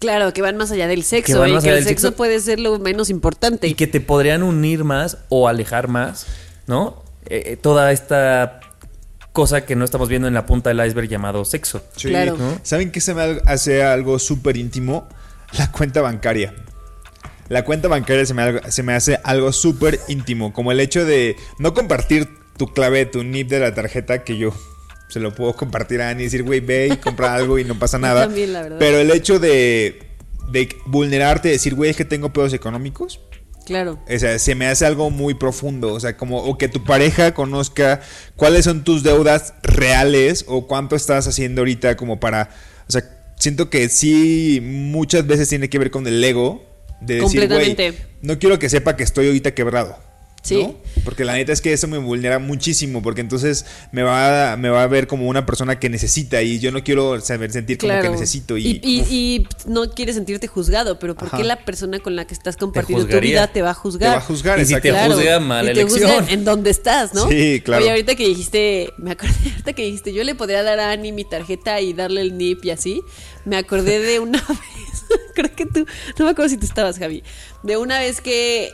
Claro, que van más allá del sexo van y más que allá el del sexo sexo. puede ser lo menos importante. y que te podrían unir más o alejar más, ¿no? Eh, eh, toda esta cosa que no estamos viendo en la punta del iceberg llamado sexo. Sí. Claro. ¿no? ¿Saben qué se me hace algo súper íntimo? La cuenta bancaria. La cuenta bancaria se me, se me hace algo súper íntimo. Como el hecho de no compartir tu clave, tu NIP de la tarjeta, que yo se lo puedo compartir a Ani y decir, güey, ve y compra algo y no pasa nada. también, la verdad. Pero el hecho de, de vulnerarte, decir, güey, es que tengo pedos económicos. Claro. O sea, se me hace algo muy profundo. O sea, como o que tu pareja conozca cuáles son tus deudas reales o cuánto estás haciendo ahorita como para... O sea, siento que sí muchas veces tiene que ver con el ego de decir, güey, Completamente. no quiero que sepa que estoy ahorita quebrado. Sí. ¿no? Porque la neta es que eso me vulnera muchísimo, porque entonces me va, a, me va a ver como una persona que necesita y yo no quiero saber sentir como Claro. que necesito. Y, y, y- uf, y no quieres sentirte juzgado, pero ¿por qué Ajá. la persona con la que estás compartiendo tu vida te va a juzgar? Te va a juzgar, Y si te juzga, mala y te elección. juzga en dónde estás, ¿no? Sí, claro. Oye, ahorita que dijiste, me acordé, ahorita que dijiste, yo le podría dar a Ani mi tarjeta y darle el NIP y así, me acordé de una vez, creo que tú, no me acuerdo si tú estabas, Javi, de una vez que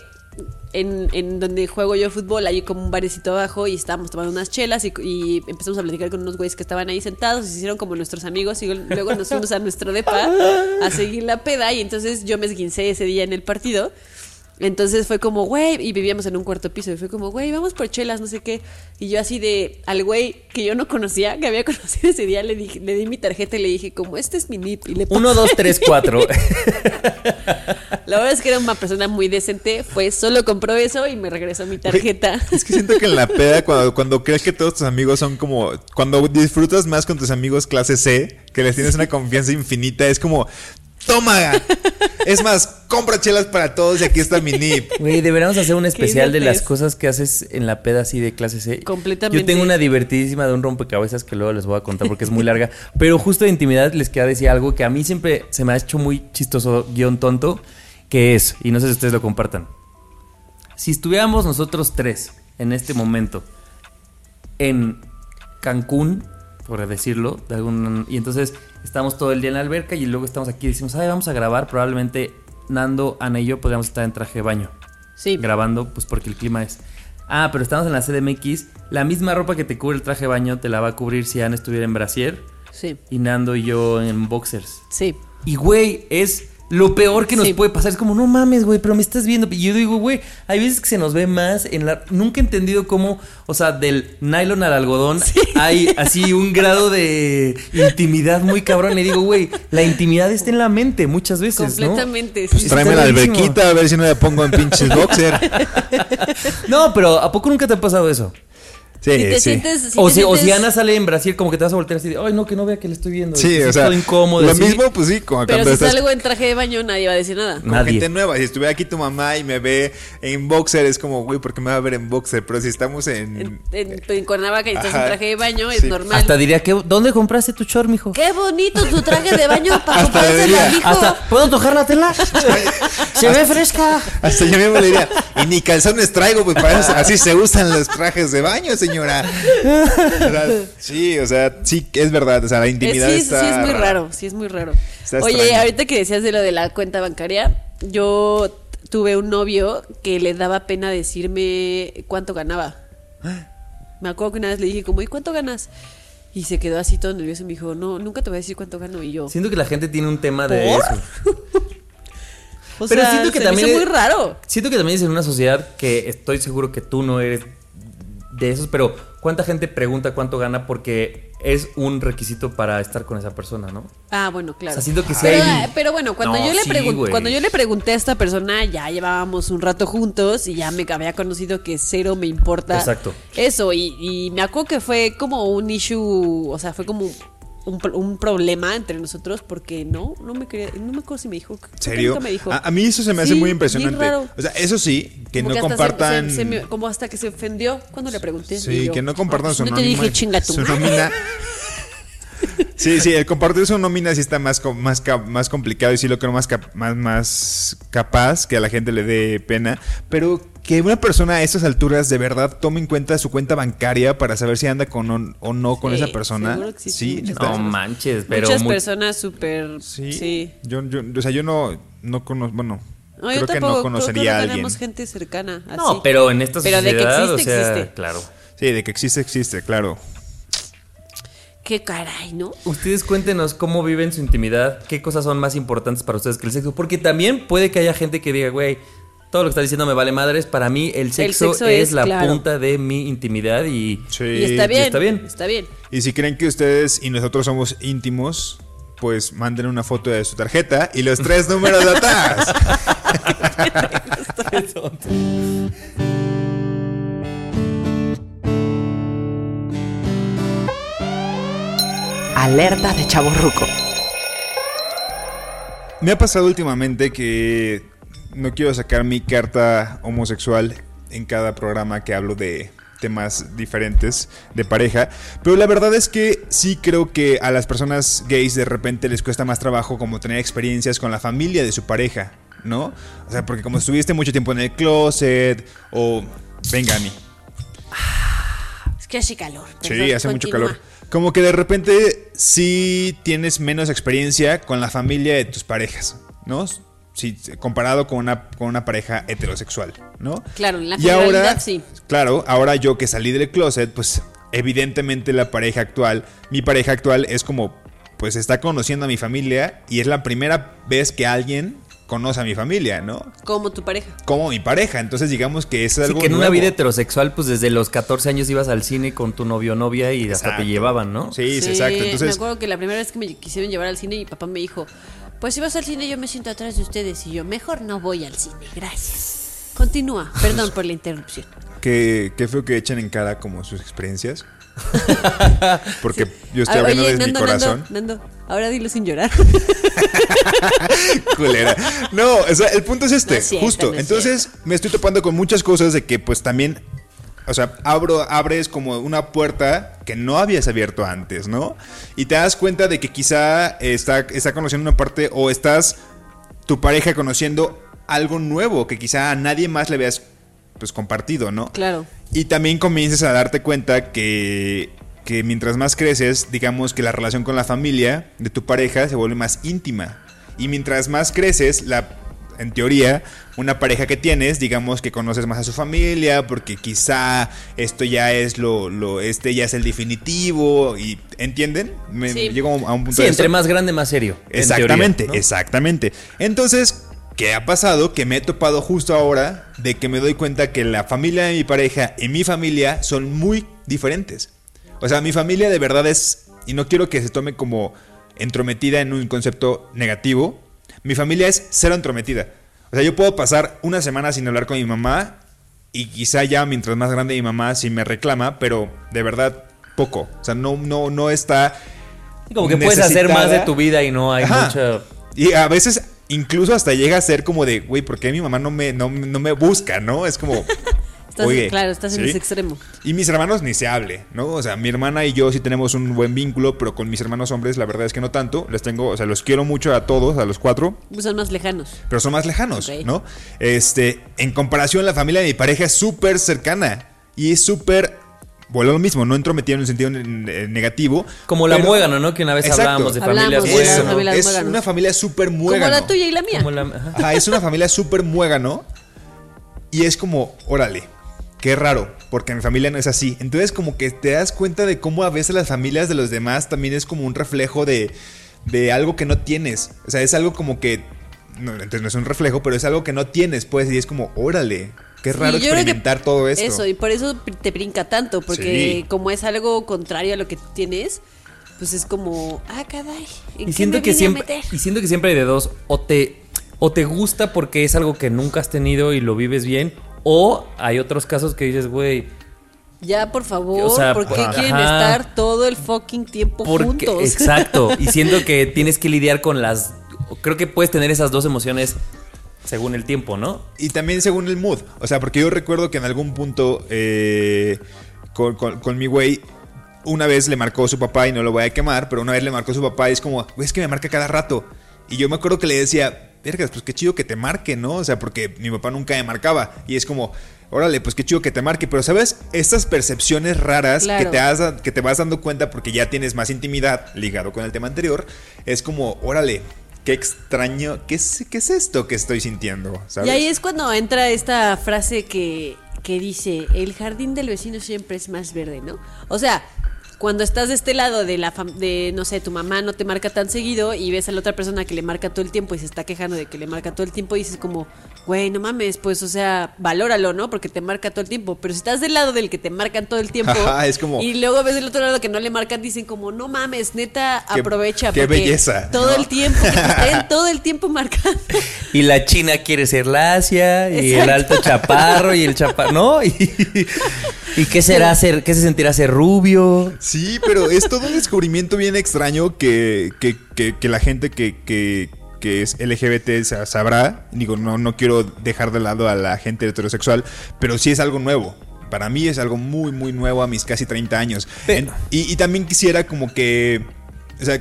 en, en donde juego yo fútbol, hay como un barecito abajo y estábamos tomando unas chelas y, y empezamos a platicar con unos güeyes que estaban ahí sentados y se hicieron como nuestros amigos y luego nos fuimos a nuestro depa a seguir la peda y entonces yo me esguincé ese día en el partido. Entonces fue como, güey, y vivíamos en un cuarto piso, y fue como, güey, vamos por chelas, no sé qué. Y yo así de, al güey que yo no conocía, que había conocido ese día, le, dije, le di mi tarjeta y le dije, como, este es mi NIP. Y le Uno, dos, tres, cuatro. La verdad es que era una persona muy decente, fue, solo compró eso y me regresó mi tarjeta. Es que siento que en la peda, cuando, cuando crees que todos tus amigos son como. Cuando disfrutas más con tus amigos clase C, que les tienes una confianza infinita, es como. ¡Toma! Es más, compra chelas para todos y aquí está mi NIP. Güey, deberíamos hacer un especial de las cosas que haces en la peda así de clase C. Completamente. Yo tengo una divertidísima de un rompecabezas que luego les voy a contar porque es muy larga. Pero justo de intimidad les queda decir algo que a mí siempre se me ha hecho muy chistoso, guion tonto, que es, y no sé si ustedes lo compartan. Si estuviéramos nosotros tres en este momento en Cancún, por decirlo, de algún, y entonces estamos todo el día en la alberca y luego estamos aquí y decimos, ay, vamos a grabar, probablemente Nando, Ana y yo podríamos estar en traje de baño Sí, grabando, pues porque el clima es. Ah, pero estamos en la CDMX. La misma ropa que te cubre el traje de baño te la va a cubrir si Ana estuviera en brasier sí, y Nando y yo en boxers. sí. Y güey, es lo peor que nos Sí. puede pasar. Es como, no mames, güey, pero me estás viendo. Y yo digo, güey, hay veces que se nos ve más en la. Nunca he entendido cómo, o sea, del nylon al algodón hay así un grado de intimidad muy cabrón. Y digo, güey, la intimidad está en la mente muchas veces, ¿no? Completamente. Pues sí. está Tráeme la rarísimo. alberquita a ver si no le pongo en pinches boxer. No, pero ¿a poco nunca te ha pasado eso? Sí, Si te sí. sientes, si o, te si, o si Ana sale en Brasil, como que te vas a voltear así de, ay, no, que no vea que le estoy viendo. Sí, o sea, incómodo. lo así. mismo, pues sí, como Pero si estás salgo en traje de baño, nadie va a decir nada. Nadie. gente nueva. Si estuviera aquí tu mamá y me ve en boxer, es como, güey, ¿por qué me va a ver en boxer? Pero si estamos en... En, en, en Cuernavaca y estás Ajá. en traje de baño, es Sí. normal. Hasta diría que, ¿dónde compraste tu short, mijo? Qué bonito tu traje de baño para Hasta comprárselo al hijo. Hasta, ¿puedo tocar la tela? Se ve fresca. Hasta yo mismo le diría, y ni calzones traigo, pues para eso, así se usan los trajes de baño, señora. O sea, sí, o sea, sí, es verdad, o sea, la Eh, intimidad sí, está sí, es muy rara. raro, sí es muy raro. Está Oye, extraño. ahorita que decías de lo de la cuenta bancaria, yo tuve un novio que le daba pena decirme cuánto ganaba. Me acuerdo que una vez le dije como, ¿y cuánto ganas? Y se quedó así todo nervioso y me dijo, no, nunca te voy a decir cuánto gano. Y yo, Siento que la gente tiene un tema de ¿Por? eso. o Pero sea, siento que se me también hizo es- muy raro. Siento que también es en una sociedad que estoy seguro que tú no eres de esos, pero ¿cuánta gente pregunta cuánto gana porque es un requisito para estar con esa persona, no? Ah, bueno, claro. O sea, siento que pero, hay- pero bueno, cuando, No, yo le sí, cuando yo le pregunté a esta persona, ya llevábamos un rato juntos y ya me había conocido que cero me importa Exacto. eso. Y, y me acuerdo que fue como un issue, o sea, fue como un, pro- un problema entre nosotros porque no, no me quería, no me acuerdo si me dijo. ¿Serio? nunca me dijo. A, a mí eso se me hace Sí, muy impresionante. raro. O sea, eso sí, que Como no compartan. se- se me- como hasta que se ofendió cuando le pregunté. Sí, yo, que no compartan "Ah, su No te dije chinga tu su madre". nómina. Sí, sí, el compartir su nómina sí está más, más, más complicado y sí lo creo más, más, más capaz que a la gente le dé pena. Pero que una persona a estas alturas de verdad tome en cuenta su cuenta bancaria para saber si anda con o, o no con Sí, esa persona. sí. No manches, pero Muchas muy- personas súper. Sí. Sí. Yo, yo, o sea, yo no, no conozco, bueno, No, yo creo que tampoco. no conocería creo a que alguien. tenemos gente cercana. No, pero en esta Pero de que existe, o sea, existe. claro. Sí, de que existe, existe, claro. Qué caray, ¿no? Ustedes cuéntenos cómo viven su intimidad, qué cosas son más importantes para ustedes que el sexo, porque también puede que haya gente que diga, güey, todo lo que está diciendo me vale madres, para mí el sexo, sexo es, es, la claro. punta de mi intimidad y... Sí. Y está bien. está bien. Está bien. Y si creen que ustedes y nosotros somos íntimos, pues manden una foto de su tarjeta y los tres números de atrás. Alerta de chaborruco. Me ha pasado últimamente que no quiero sacar mi carta homosexual en cada programa que hablo de temas diferentes de pareja, pero la verdad es que sí creo que a las personas gays de repente les cuesta más trabajo como tener experiencias con la familia de su pareja, ¿no? O sea, porque como estuviste mucho tiempo en el closet o venga, Ani. Es que hace calor. Sí, hace mucho calor. Como que de repente sí tienes menos experiencia con la familia de tus parejas, ¿no? Sí, comparado con una, con una pareja heterosexual, ¿no? Claro, en la Y ahora, sí. claro, ahora yo que salí del closet, pues evidentemente la pareja actual, mi pareja actual es como, pues está conociendo a mi familia y es la primera vez que alguien conoce a mi familia, ¿no? Como tu pareja. Como mi pareja, entonces digamos que es Sí, algo que en una vida heterosexual, pues desde los 14 años ibas al cine con tu novio o novia y hasta te llevaban, ¿no? Sí, sí, exacto. Me Entonces, acuerdo que la primera vez que me quisieron llevar al cine, mi papá me dijo: Pues si vas al cine, yo me siento atrás de ustedes. Y yo, mejor no voy al cine, gracias. Continúa, perdón por la interrupción. que, qué feo que echen en cara como sus experiencias. Porque yo estoy Ah, hablando oye, desde mi Nando, corazón. Nando, Nando, ahora dilo sin llorar. Culera. No, o sea, el punto es este, No es cierto, justo. no es Entonces, me estoy topando con muchas cosas de que pues también o sea, abro, abres como una puerta que no habías abierto antes, ¿no? Y te das cuenta de que quizá está, está conociendo una parte o estás tu pareja conociendo algo nuevo que quizá a nadie más le habías pues compartido, ¿no? Claro. Y también comienzas a darte cuenta que, que mientras más creces, digamos que la relación con la familia de tu pareja se vuelve más íntima. Y mientras más creces, la, en teoría, una pareja que tienes, digamos que conoces más a su familia, porque quizá esto ya es lo, lo este ya es el definitivo. Y ¿entienden? Me Sí. llego a un punto Sí, de entre esto. más grande, más serio. en Exactamente, teoría, ¿no? exactamente. Entonces, ¿qué ha pasado? Que me he topado justo ahora de que me doy cuenta que la familia de mi pareja y mi familia son muy diferentes. O sea, mi familia de verdad es, y no quiero que se tome como entrometida en un concepto negativo, mi familia es cero entrometida. O sea, yo puedo pasar una semana sin hablar con mi mamá y quizá ya mientras más grande mi mamá sí me reclama, pero de verdad poco. O sea, no, no, no está... Como que puedes hacer más de tu vida y no hay Ajá. mucha... Y a veces incluso hasta llega a ser como de, güey, ¿por qué mi mamá no me, no, no me busca, no? Es como, Estás, oye. claro, estás en ese extremo. Y mis hermanos ni se hable, ¿no? O sea, mi hermana y yo sí tenemos un buen vínculo, pero con mis hermanos hombres la verdad es que no tanto. Les tengo, o sea, los quiero mucho a todos, a los cuatro, Pues son más lejanos. pero son más lejanos. ¿no? Este, en comparación, la familia de mi pareja es súper cercana y es súper, vuelvo a lo mismo, no entrometido en un sentido negativo. Como la pero- muégano, ¿no? Que una vez Exacto. hablábamos de familias de Eso, la muégano. familia es una familia súper Como muégano. la tuya y la mía. Como la- ajá. Ajá, es una familia súper muégano. Y es como, órale, qué raro, porque mi familia no es así. Entonces como que te das cuenta de cómo a veces las familias de los demás también es como un reflejo de, de algo que no tienes. O sea, es algo como que, no, entonces no es un reflejo, pero es algo que no tienes, pues, y es como, órale, qué raro experimentar todo esto. Eso, y por eso te brinca tanto, porque Sí. como es algo contrario a lo que tienes, pues es como, ah, caray, ¿en Y qué siento me que vine a siempre meter? y siento que siempre hay de dos o te o te gusta porque es algo que nunca has tenido y lo vives bien o hay otros casos que dices, güey, Ya, por favor, O sea, ¿por qué ajá. quieren estar todo el fucking tiempo Porque, juntos? exacto. Y siento que tienes que lidiar con las. Creo que puedes tener esas dos emociones según el tiempo, ¿no? Y también según el mood. O sea, porque yo recuerdo que en algún punto eh, con, con- con mi güey, una vez le marcó su papá y no lo voy a quemar, pero una vez le marcó su papá y es como, güey, es que me marca cada rato. Y yo me acuerdo que le decía, vergas, pues qué chido que te marque, ¿no? O sea, porque mi papá nunca me marcaba. Y es como, órale, pues qué chido que te marque. Pero, ¿sabes? Estas percepciones raras Claro. que, te has- que te vas dando cuenta porque ya tienes más intimidad ligado con el tema anterior, es como, órale. Qué extraño, ¿qué es, qué es esto que estoy sintiendo? ¿sabes? Y ahí es cuando entra esta frase que, que dice, el jardín del vecino siempre es más verde, ¿no? O sea, cuando estás de este lado de la de no sé, tu mamá no te marca tan seguido y ves a la otra persona que le marca todo el tiempo y se está quejando de que le marca todo el tiempo y dices como, güey, no mames, pues o sea, valóralo, ¿no? Porque te marca todo el tiempo, pero si estás del lado del que te marcan todo el tiempo Ajá, es como- y luego ves del otro lado que no le marcan, dicen como, no mames, neta, Qué- aprovecha qué porque belleza, todo ¿no? el tiempo que te estén todo el tiempo marcando. Y la china quiere ser lacia, y el alto chaparro, y el chaparro, ¿no? Y, y qué será ser, qué se sentirá ser rubio. Sí, pero es todo un descubrimiento bien extraño que, que, que- que la gente que, que- que es LGBT sa- sabrá. Digo, no, no quiero dejar de lado a la gente heterosexual, pero sí es algo nuevo. Para mí es algo muy, muy nuevo a mis casi 30 años. En- y, y también quisiera como que, o sea,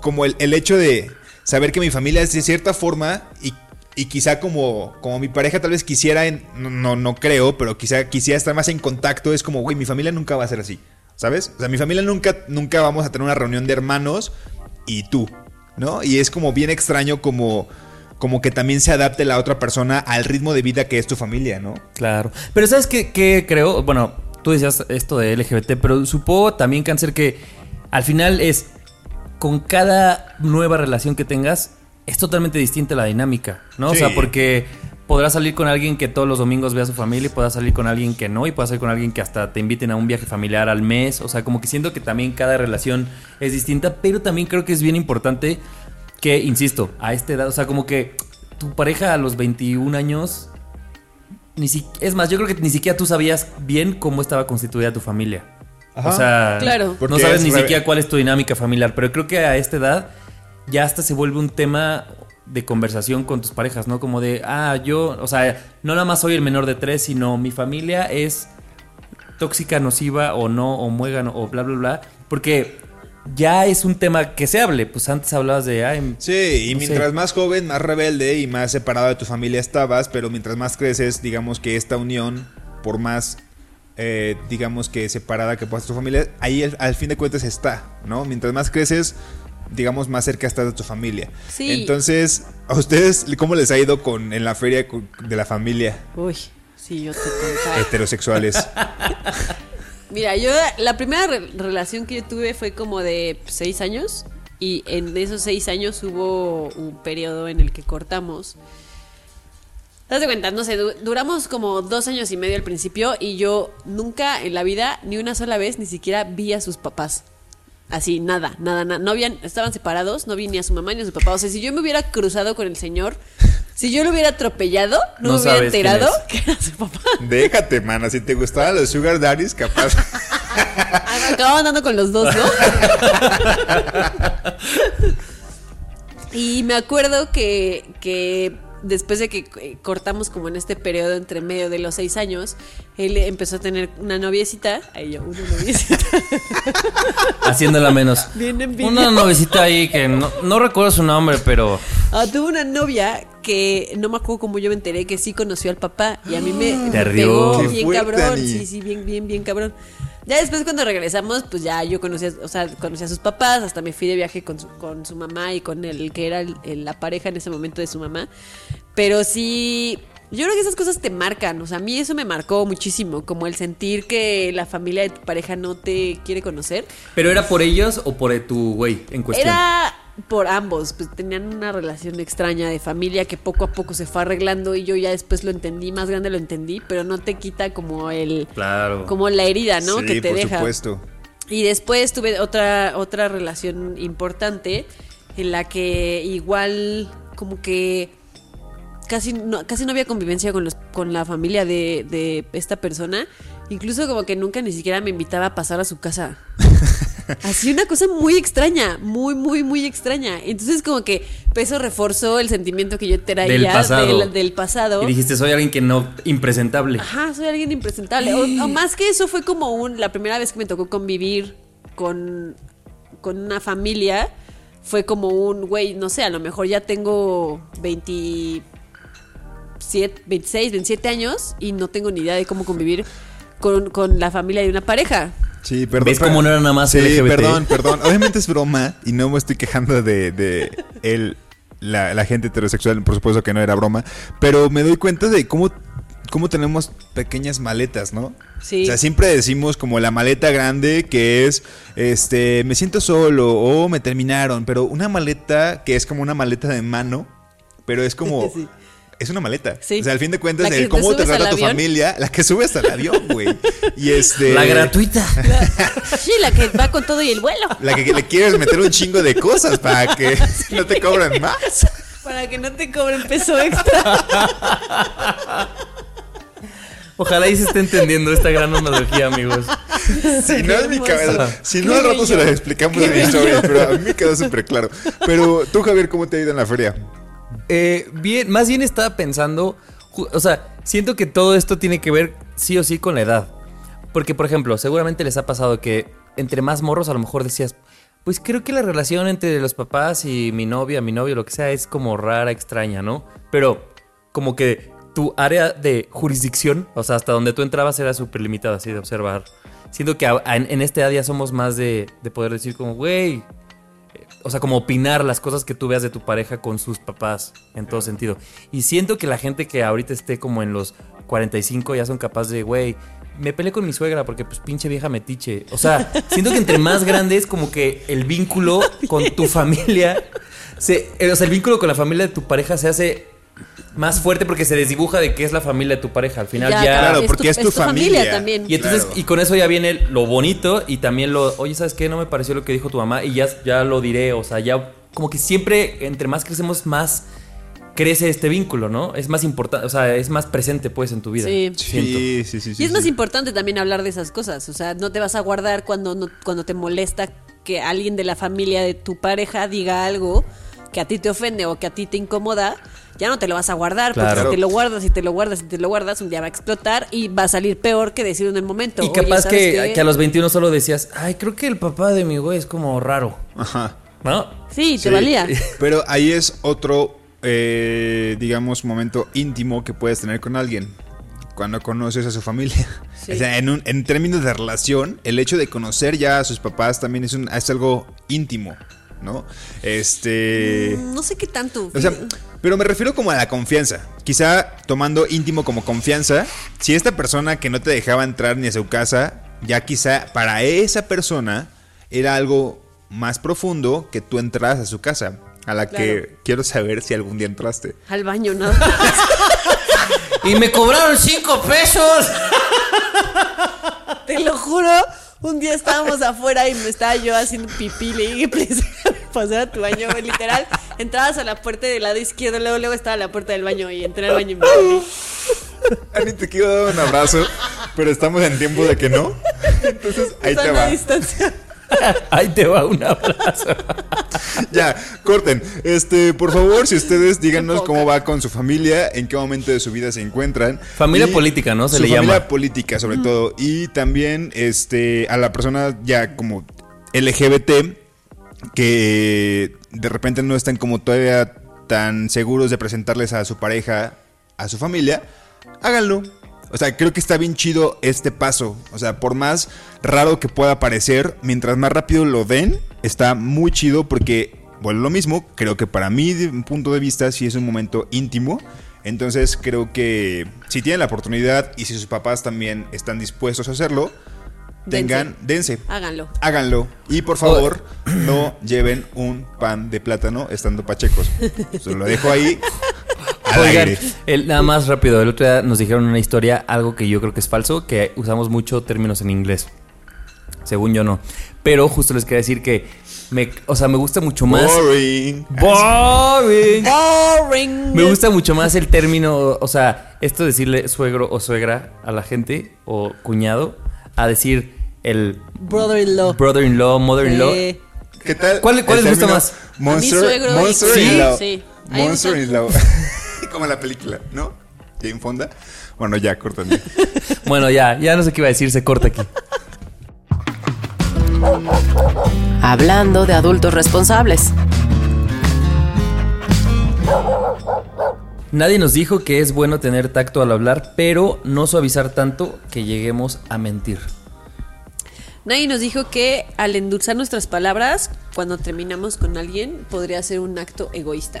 como el, el hecho de saber que mi familia es de cierta forma y, y quizá como, como mi pareja tal vez quisiera, en- no, no, no creo, pero quizá quisiera estar más en contacto, es como, güey, mi familia nunca va a ser así, ¿sabes? O sea, mi familia nunca, nunca vamos a tener una reunión de hermanos y tú, ¿no? Y es como bien extraño como, como que también se adapte la otra persona al ritmo de vida que es tu familia, ¿no? Claro. Pero ¿sabes qué, qué creo? Bueno, tú decías esto de LGBT, pero supongo también, Cáncer, que al final es con cada nueva relación que tengas, es totalmente distinta la dinámica, ¿no? O sea, porque podrás salir con alguien que todos los domingos vea a su familia y podrás salir con alguien que no y podrás salir con alguien que hasta te inviten a un viaje familiar al mes. O sea, como que siento que también cada relación es distinta, pero también creo que es bien importante que, insisto, a esta edad, o sea, como que tu pareja a los 21 años ni si- es más, yo creo que ni siquiera tú sabías bien cómo estaba constituida tu familia. Ajá. O sea, Claro. no Porque sabes es ni siquiera cuál es tu dinámica familiar, pero creo que a esta edad ya hasta se vuelve un tema de conversación con tus parejas, ¿no? Como de, ah, yo, o sea, no nada más soy el menor de tres, sino mi familia es tóxica, nociva o no, o muégano, o bla, bla, bla. Porque ya es un tema que se hable. Pues antes hablabas de, ay, Sí, y no sé. mientras más joven, más rebelde y más separado de tu familia estabas, pero mientras más creces, digamos que esta unión, por más, eh, digamos que separada que puedas tu familia, ahí al, al fin de cuentas está, ¿no? Mientras más creces, digamos, más cerca estás de tu familia. Sí. Entonces, ¿a ustedes cómo les ha ido con en la feria de la familia Uy, sí, yo te contaba. heterosexuales? Mira, yo la primera re- relación que yo tuve fue como de seis años y en esos seis años hubo un periodo en el que cortamos. ¿Te das de cuenta? No sé, du- duramos como dos años y medio al principio y yo nunca en la vida, ni una sola vez, ni siquiera vi a sus papás. Así, nada, nada, nada. No habían, estaban separados, no vi ni a su mamá ni a su papá. O sea, si yo me hubiera cruzado con el señor, si yo lo hubiera atropellado, no, No me hubiera enterado es. que era su papá. Déjate, mana, si te gustaban los sugar daddies, capaz. Ah, me acababa andando con los dos, ¿no? y me acuerdo que, que después de que eh, cortamos como en este periodo entre medio de los seis años, él empezó a tener una noviecita. Ay, yo, una noviecita. haciéndola menos. Bien envidia. Una novecita ahí que no, no recuerdo su nombre, pero Ah, tuve una novia que no me acuerdo cómo yo me enteré que sí conoció al papá y a mí me, me pegó Qué bien fuerte, cabrón. Ani. Sí, sí, bien, bien, bien cabrón. Ya después cuando regresamos, pues ya yo conocí, a- o sea, conocí a sus papás, hasta me fui de viaje con su, con su mamá y con el que era el- el- la pareja en ese momento de su mamá. Pero sí, yo creo que esas cosas te marcan, o sea, a mí eso me marcó muchísimo, como el sentir que la familia de tu pareja no te quiere conocer. ¿Pero era por ellos o por tu güey en cuestión? Era por ambos, pues tenían una relación extraña de familia que poco a poco se fue arreglando y yo ya después lo entendí, más grande lo entendí, pero no te quita como el Claro. como la herida, ¿no? sí, que te por deja. supuesto. Y después tuve otra otra relación importante en la que igual como que casi no, casi no había convivencia con, los, con la familia de, de esta persona. Incluso como que nunca ni siquiera me invitaba a pasar a su casa. Así una cosa muy extraña, muy, muy, muy extraña. Entonces como que eso reforzó el sentimiento que yo traía Del pasado. del- del pasado. Y dijiste, soy alguien que no, impresentable. Ajá, soy alguien impresentable. O, o más que eso fue como un, la primera vez que me tocó convivir con, con una familia, fue como un, güey, no sé, a lo mejor ya tengo 27, 26, 27 años y no tengo ni idea de cómo convivir con, con la familia de una pareja. Sí, perdón. ¿Ves cómo no era nada más Sí, LGBT? perdón, perdón. Obviamente es broma y no me estoy quejando de, de el, la, la gente heterosexual, por supuesto que no era broma, pero me doy cuenta de cómo, cómo tenemos pequeñas maletas, ¿no? Sí. O sea, siempre decimos como la maleta grande que es, este, me siento solo o me terminaron, pero una maleta que es como una maleta de mano, pero es como... Sí. Es una maleta. Sí. O sea, al fin de cuentas, La el te cómo te subes al trata tu familia, la que sube hasta el avión, güey. Y este. La gratuita. Sí, la que va con todo y el vuelo. La que le quieres meter un chingo de cosas para que no te cobran más. Para que no te cobren peso extra. Ojalá y se esté entendiendo esta gran analogía, amigos. Si no es mi cabeza. Si no al rato se las explicamos en bello. historias, pero a mí me quedó súper claro. Pero tú, Javier, ¿cómo te ha ido en la feria? Eh, bien, más bien estaba pensando, o sea, siento que todo esto tiene que ver sí o sí con la edad. Porque, por ejemplo, seguramente les ha pasado que entre más morros a lo mejor decías, pues creo que la relación entre los papás y mi novia, mi novio, lo que sea, es como rara, extraña, ¿no? Pero como que tu área de jurisdicción, o sea, hasta donde tú entrabas era súper limitada, así de observar. Siento que en esta edad ya somos más de, de poder decir como, güey, o sea, como opinar las cosas que tú veas de tu pareja con sus papás, en todo sentido. Y siento que la gente que ahorita esté como en los 45 ya son capaces de, güey, me peleé con mi suegra porque pues pinche vieja metiche. O sea, siento que entre más grandes como que el vínculo con tu familia, se, eh, o sea, el vínculo con la familia de tu pareja se hace más fuerte porque se desdibuja de qué es la familia de tu pareja. Al final ya... Claro, porque es tu familia. también. Y entonces, Claro. y con eso ya viene lo bonito y también lo, oye, ¿sabes qué? No me pareció lo que dijo tu mamá y ya, ya lo diré. O sea, ya como que siempre, entre más crecemos, más crece este vínculo, ¿no? Es más importante, o sea, es más presente pues en tu vida. Sí. Sí, sí, sí. sí, y es más importante también hablar de esas cosas. O sea, no te vas a guardar cuando, no- cuando te molesta que alguien de la familia de tu pareja diga algo que a ti te ofende o que a ti te incomoda. Ya no te lo vas a guardar, porque si te lo guardas y te lo guardas y te lo guardas, un día va a explotar y va a salir peor que decirlo en el momento. Y capaz ¿sabes que, que a los 21 solo decías, ay, creo que el papá de mi güey es como raro, Ajá. ¿no? Sí, te Sí. valía. Pero ahí es otro, eh, digamos, momento íntimo que puedes tener con alguien. Cuando conoces a su familia. Sí. O sea, en, un- en términos de relación, el hecho de conocer ya a sus papás también es, un, es algo íntimo, ¿no? Este. Mm, No sé qué tanto. O sea, pero me refiero como a la confianza. Quizá tomando íntimo como confianza, si esta persona que no te dejaba entrar ni a su casa, ya quizá para esa persona era algo más profundo que tú entras a su casa. A la que quiero saber si algún día entraste. Al baño, ¿no? Y me cobraron 5 pesos. Te lo juro, un día estábamos afuera y me estaba yo haciendo pipí, le dije, "Please, pasar a tu baño, güey", literal. Entrabas a la puerta del lado izquierdo, luego, luego estaba la puerta del baño y entré al baño y me dormí. Ani, te quiero dar un abrazo, pero estamos en tiempo de que no. Entonces, ahí te va. distancia. Ahí te va un abrazo. Ya, corten. Este, por favor, si ustedes díganos cómo va con su familia, en qué momento de su vida se encuentran. Familia Y política, ¿no? Se su le familia llama. política, sobre todo. Y también, este, a la persona ya como LGBT que de repente no están como todavía tan seguros de presentarles a su pareja, a su familia, háganlo. O sea, creo que está bien chido este paso. O sea, por más raro que pueda parecer, mientras más rápido lo den, está muy chido porque, bueno, lo mismo, creo que para mí, de un punto de vista, sí es un momento íntimo. Entonces creo que si tienen la oportunidad y si sus papás también están dispuestos a hacerlo, tengan, dense. Háganlo. Háganlo. Y por favor, no lleven un pan de plátano estando pachecos. Se lo dejo ahí. Al Oigan, aire. el- nada más rápido, el otro día nos dijeron una historia, algo que yo creo que es falso, que usamos mucho términos en inglés. Según yo no. Pero justo les quería decir que Me, o sea, me gusta mucho más. Boring. Boring. Boring. Me gusta mucho más el término, o sea, esto de decirle suegro o suegra a la gente o cuñado, a decir el Brother-in-law. brother-in-law, mother-in-law. Eh, ¿Qué tal? ¿Cuál- cuál les gusta más? Monster, y monster in law. sí. Monster in law. Como la película, ¿no? Jane Fonda. Bueno, ya, córtale. Bueno, ya, ya no sé qué iba a decir, se corta aquí. Hablando de adultos responsables. Nadie nos dijo que es bueno tener tacto al hablar, pero no suavizar tanto que lleguemos a mentir. Nadie nos dijo que al endulzar nuestras palabras, cuando terminamos con alguien, podría ser un acto egoísta.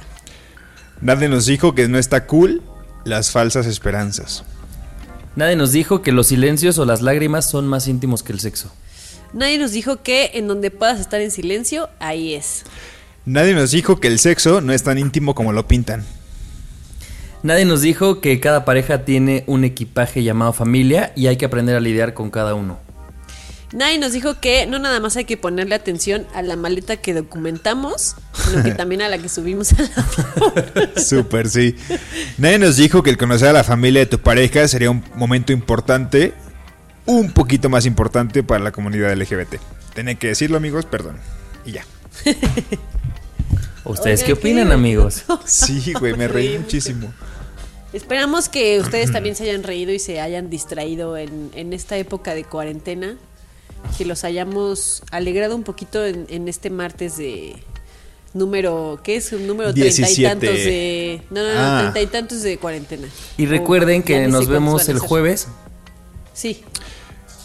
Nadie nos dijo que no está cool las falsas esperanzas. Nadie nos dijo que los silencios o las lágrimas son más íntimos que el sexo. Nadie nos dijo que en donde puedas estar en silencio, ahí es. Nadie nos dijo que el sexo no es tan íntimo como lo pintan. Nadie nos dijo que cada pareja tiene un equipaje llamado familia y hay que aprender a lidiar con cada uno. Nadie nos dijo que no nada más hay que ponerle atención a la maleta que documentamos, sino que también a la que subimos a la Súper, sí. Nadie nos dijo que el conocer a la familia de tu pareja sería un momento importante, un poquito más importante para la comunidad LGBT. Tenía que decirlo, amigos, perdón. Y ya. ¿Ustedes qué opinan, qué- amigos? Sí, güey, me reí muchísimo. Esperamos que ustedes también se hayan reído y se hayan distraído en, en esta época de cuarentena. Que los hayamos alegrado un poquito en, en este martes de número, ¿qué es? Un número treinta y 17. tantos de... No, no, no, Ah. treinta y tantos de cuarentena. Y recuerden que nos vemos el jueves. Sí.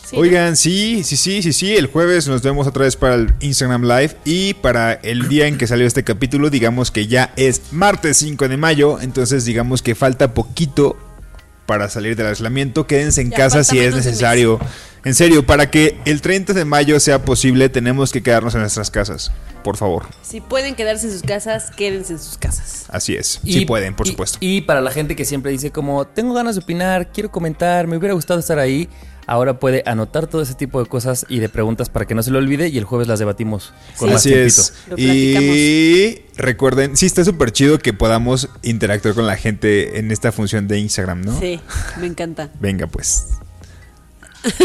Sí, Oigan, sí, sí, sí, sí, sí. El jueves nos vemos otra vez para el Instagram Live. Y para el día en que salió este capítulo, digamos que ya es martes 5 de mayo. Entonces, digamos que falta poquito para salir del aislamiento. Quédense en Ya casa si es necesario. En serio, para que el 30 de mayo sea posible, tenemos que quedarnos en nuestras casas. Por favor. Si pueden quedarse en sus casas, quédense en sus casas. Así es. Sí pueden, por y- supuesto. Y para la gente que siempre dice como, tengo ganas de opinar, quiero comentar, me hubiera gustado estar ahí, ahora puede anotar todo ese tipo de cosas y de preguntas para que no se le olvide y el jueves las debatimos con más Así tiempito. es. Lo Y recuerden, sí está súper chido que podamos interactuar con la gente en esta función de Instagram, ¿no? Sí, me encanta. Venga, pues.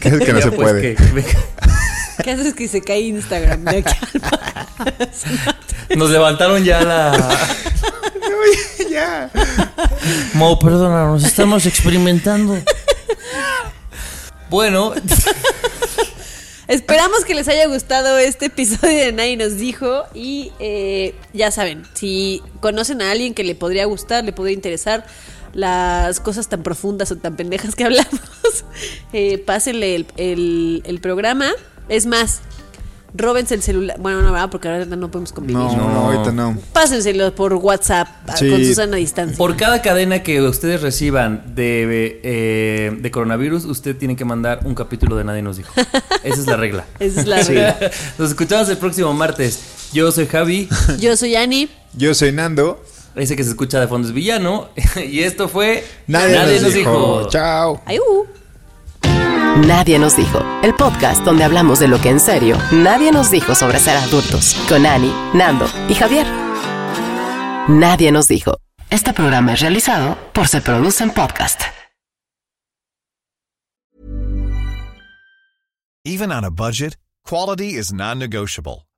¿Qué es que no Ya, se pues, puede? que-. ¿Qué haces que se cae Instagram de aquí al Nos levantaron ya la... ya. Mo, perdónanos, estamos experimentando. Bueno, Esperamos que les haya gustado este episodio de Nadie nos dijo y eh, ya saben, si conocen a alguien que le podría gustar, le podría interesar las cosas tan profundas o tan pendejas que hablamos, eh, pásenle el, programa. Es más, róbense el celular. Bueno, no, ¿verdad? porque ahora no podemos convivir. No, no, ahorita no. Pásenselo por WhatsApp Sí. con Susana a distancia. por cada cadena que ustedes reciban de, eh, de coronavirus, usted tiene que mandar un capítulo de Nadie nos dijo. Esa es la regla. Esa es la regla. Nos escuchamos el próximo martes. Yo soy Javi. Yo soy Ani. Yo soy Nando. Ese que se escucha de fondo es villano. Y esto fue Nadie, nos, dijo. Chao. Ayú. Nadie nos dijo. El podcast donde hablamos de lo que en serio nadie nos dijo sobre ser adultos. Con Ani, Nando y Javier. Nadie nos dijo. Este programa es realizado por Se Producen Podcast. Even on a budget, quality is non-negotiable.